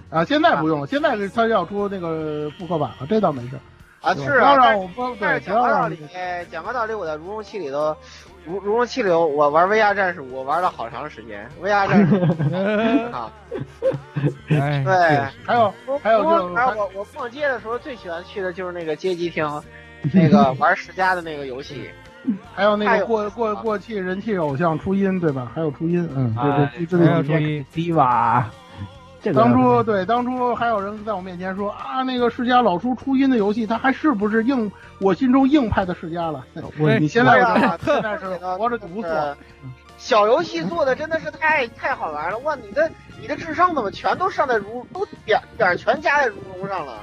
啊！现在不用了，现在他要出那个复刻版了，这倒没事。啊！是啊，但是讲个道理，讲个道理，我在如龙七里头，如如龙气流，我玩 VR 战士，我玩了好长时间，VR 战士五 (laughs) 啊，哎，对，还有还有如就还龙而我我逛街的时候最喜欢去的就是那个街机厅，那个 (laughs) 玩世嘉的那个游戏。还有那个过过过气人气偶像初音对吧？还有初音，嗯，啊对对，还有这注意，Diva，这个当初对当初还有人在我面前说啊，那个世嘉老出初音的游戏，他还是不是硬我心中硬派的世嘉了？我你现在对啊 (laughs) 现在是活着就不错。呃小游戏做的真的是太太好玩了！哇，你的你的智商怎么全都上在如都点点全加在如龙上了？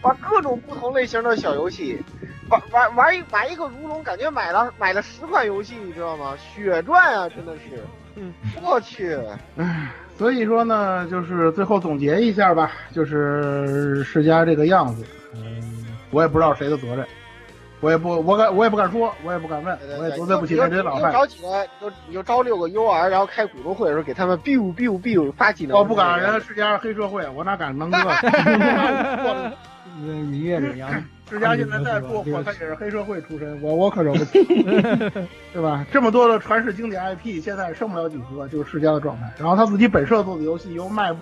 玩，各种不同类型的小游戏，玩玩玩一玩一个如龙，感觉买了买了十款游戏，你知道吗？血赚啊，真的是，嗯，我去，唉，所以说呢，就是最后总结一下吧，就是世嘉这个样子，嗯，我也不知道谁的责任，我也不我敢我也不敢说，我也不敢问，我也得罪不起人家老你就。找几个，你就你就招六个 UR，然后开股东会的时候给他们 biu biu biu 发技能。我不敢，人家世嘉是黑社会，我哪敢能 (laughs) (laughs) 这？明月里阳，世嘉现在再做火，他也是黑社会出身，我我可惹不起，(laughs) 对吧？这么多的传世经典 IP，现在剩不了几个，就是世嘉的状态。然后他自己本社做的游戏又卖，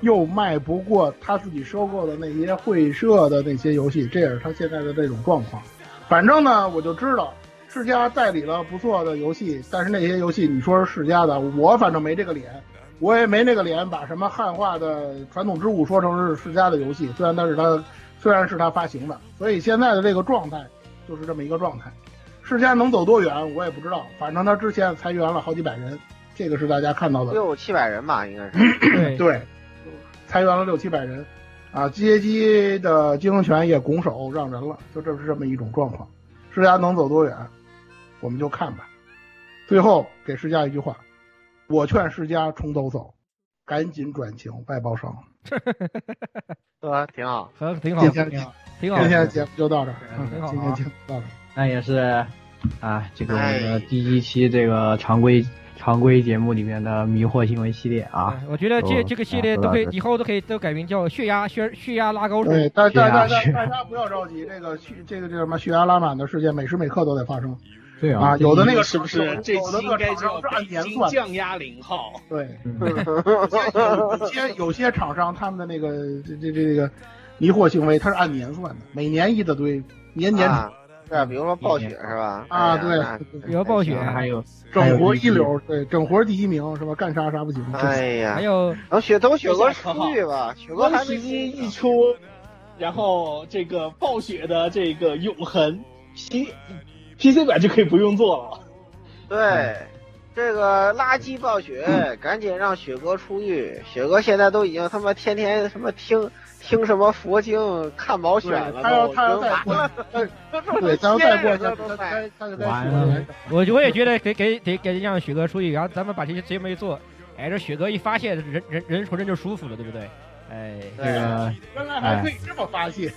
又卖不过他自己收购的那些会社的那些游戏，这也是他现在的这种状况。反正呢，我就知道世嘉代理了不错的游戏，但是那些游戏你说是世嘉的，我反正没这个脸。我也没那个脸把什么汉化的传统之物说成是世嘉的游戏，虽然那是他，虽然是他发行的，所以现在的这个状态就是这么一个状态。世嘉能走多远我也不知道，反正他之前裁员了好几百人，这个是大家看到的。六七百人吧，应该是。对对，裁员了六七百人，啊，街机的经营权也拱手让人了，就这是这么一种状况。世嘉能走多远，我们就看吧。最后给世嘉一句话。我劝世嘉重走走，赶紧转型外包商。(laughs) 对吧？挺好，很挺好，今天挺好，挺好。今天的节目就到这儿，挺好啊今天节目到这儿。那也是啊，这个我们的第一期这个常规常规节目里面的迷惑新闻系列啊。我觉得这这个系列都可以啊，以后都可以都改名叫血压血血压拉高。对，大大大大家不要着急，这个血这个这什么血压拉满的事件，每时每刻都在发生。对啊，有的那个是不是这期应该叫按年算的，降压零号？对，嗯有些有些厂商他们的那个这这这这个迷惑行为，它是按年算的，每年一大堆，年年啊，是啊，比如说暴雪是吧？啊，对那，比如暴雪，还有整活一流，对，整活第一名是吧？干啥啥不行，哎呀，还有等雪等雪哥出去吧，雪哥光还没一出，然后这个暴雪的这个永恒 P PC 版就可以不用做了。对，这个垃圾暴雪，赶紧让雪哥出狱。雪哥现在都已经他妈天天什么听听什么佛经、看毛选了，(laughs) 他要都他要再过对，他要再过去，都都他他他就该完了我我也觉得给给得给让雪哥出狱，然后咱们把这些节目一做，哎，这雪哥一发现，人人人瞅着就舒服了，对不对？哎，这个原来还可以这么发泄，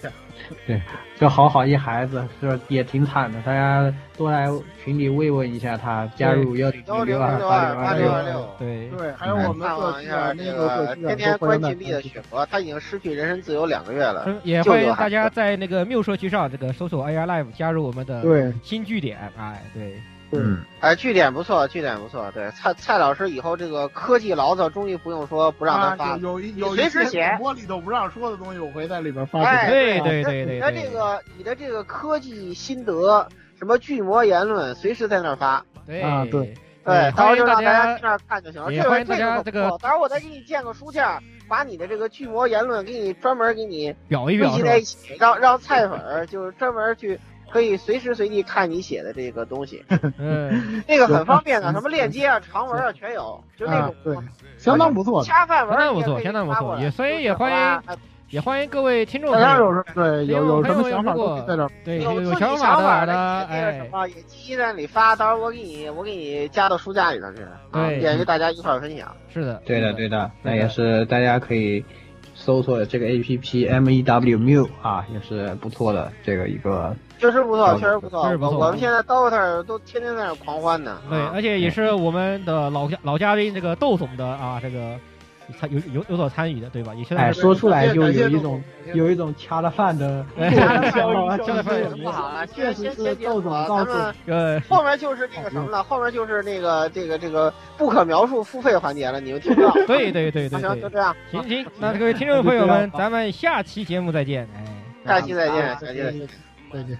对这好好一孩子，是也挺惨的。大家多来群里慰问一下他，加入幺零幺零六二六二八六。八六二六。对，对，还有我们的看一下那个天天关禁闭的家雪佛，他已经失去人身自由两个月了。嗯，也欢迎大家在那个缪社区上这个搜索 AR Live 加入我们的新据点，哎，对，嗯，哎，据点不错，据点不错。对，蔡蔡老师以后这个科技牢骚终于不用说不让他发啊，有有一有一随时写播里头不让说的东西，我会在里边发出哎，对对对对你的这个你的这个科技心得，什么巨魔言论，随时在那儿发。对啊对对，到时候欢迎大家让大家去那儿看就行了。这个也欢迎大家这这个个，到时候我再给你建个书架，把你的这个巨魔言论给你专门给你堆表一表在一起，让让菜粉儿就是专门去可以随时随地看你写的这个东西，(laughs) 嗯，那个很方便的，什么链接啊、长文啊全有，就那啊种，对，相当不错的。恰饭文相当不错，儿你也可以相当不错，发过来也所以也欢迎也欢迎各位听众大朋友，家有什对有有什么想法都在这儿。对有有想想法的，那个什哎，么也积极在里发，到时候我给你我给你加到书架里头去，啊，对便于大家一块儿分享。是的，对的对的，那也是大家可以搜索这个 A P P M E W Mew 啊，也是不错的这个一个。确实不错，确实不错。确实不错我我们现在 DOTA 都天天在那儿狂欢呢。对，啊而且也是我们的老嘉老嘉宾这个窦总的啊，这个参有有有所参与的，对吧？也现在，说出来就有一种有一种掐了饭的 (laughs) 掐了饭不好了，确实是窦总告诉后面就是那个什么了，后面就是那个这个这个不可描述付费环节了，你们听不到。对对对对行，就，这样，行行，那各位听众朋友们，咱们下期节目再见，哎。下期再见，啊下期再见。再见。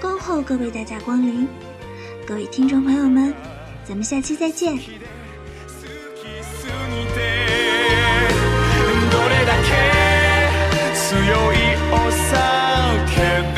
恭候各位大驾光临。各位听众朋友们，咱们下期再见。どれだけ強いお酒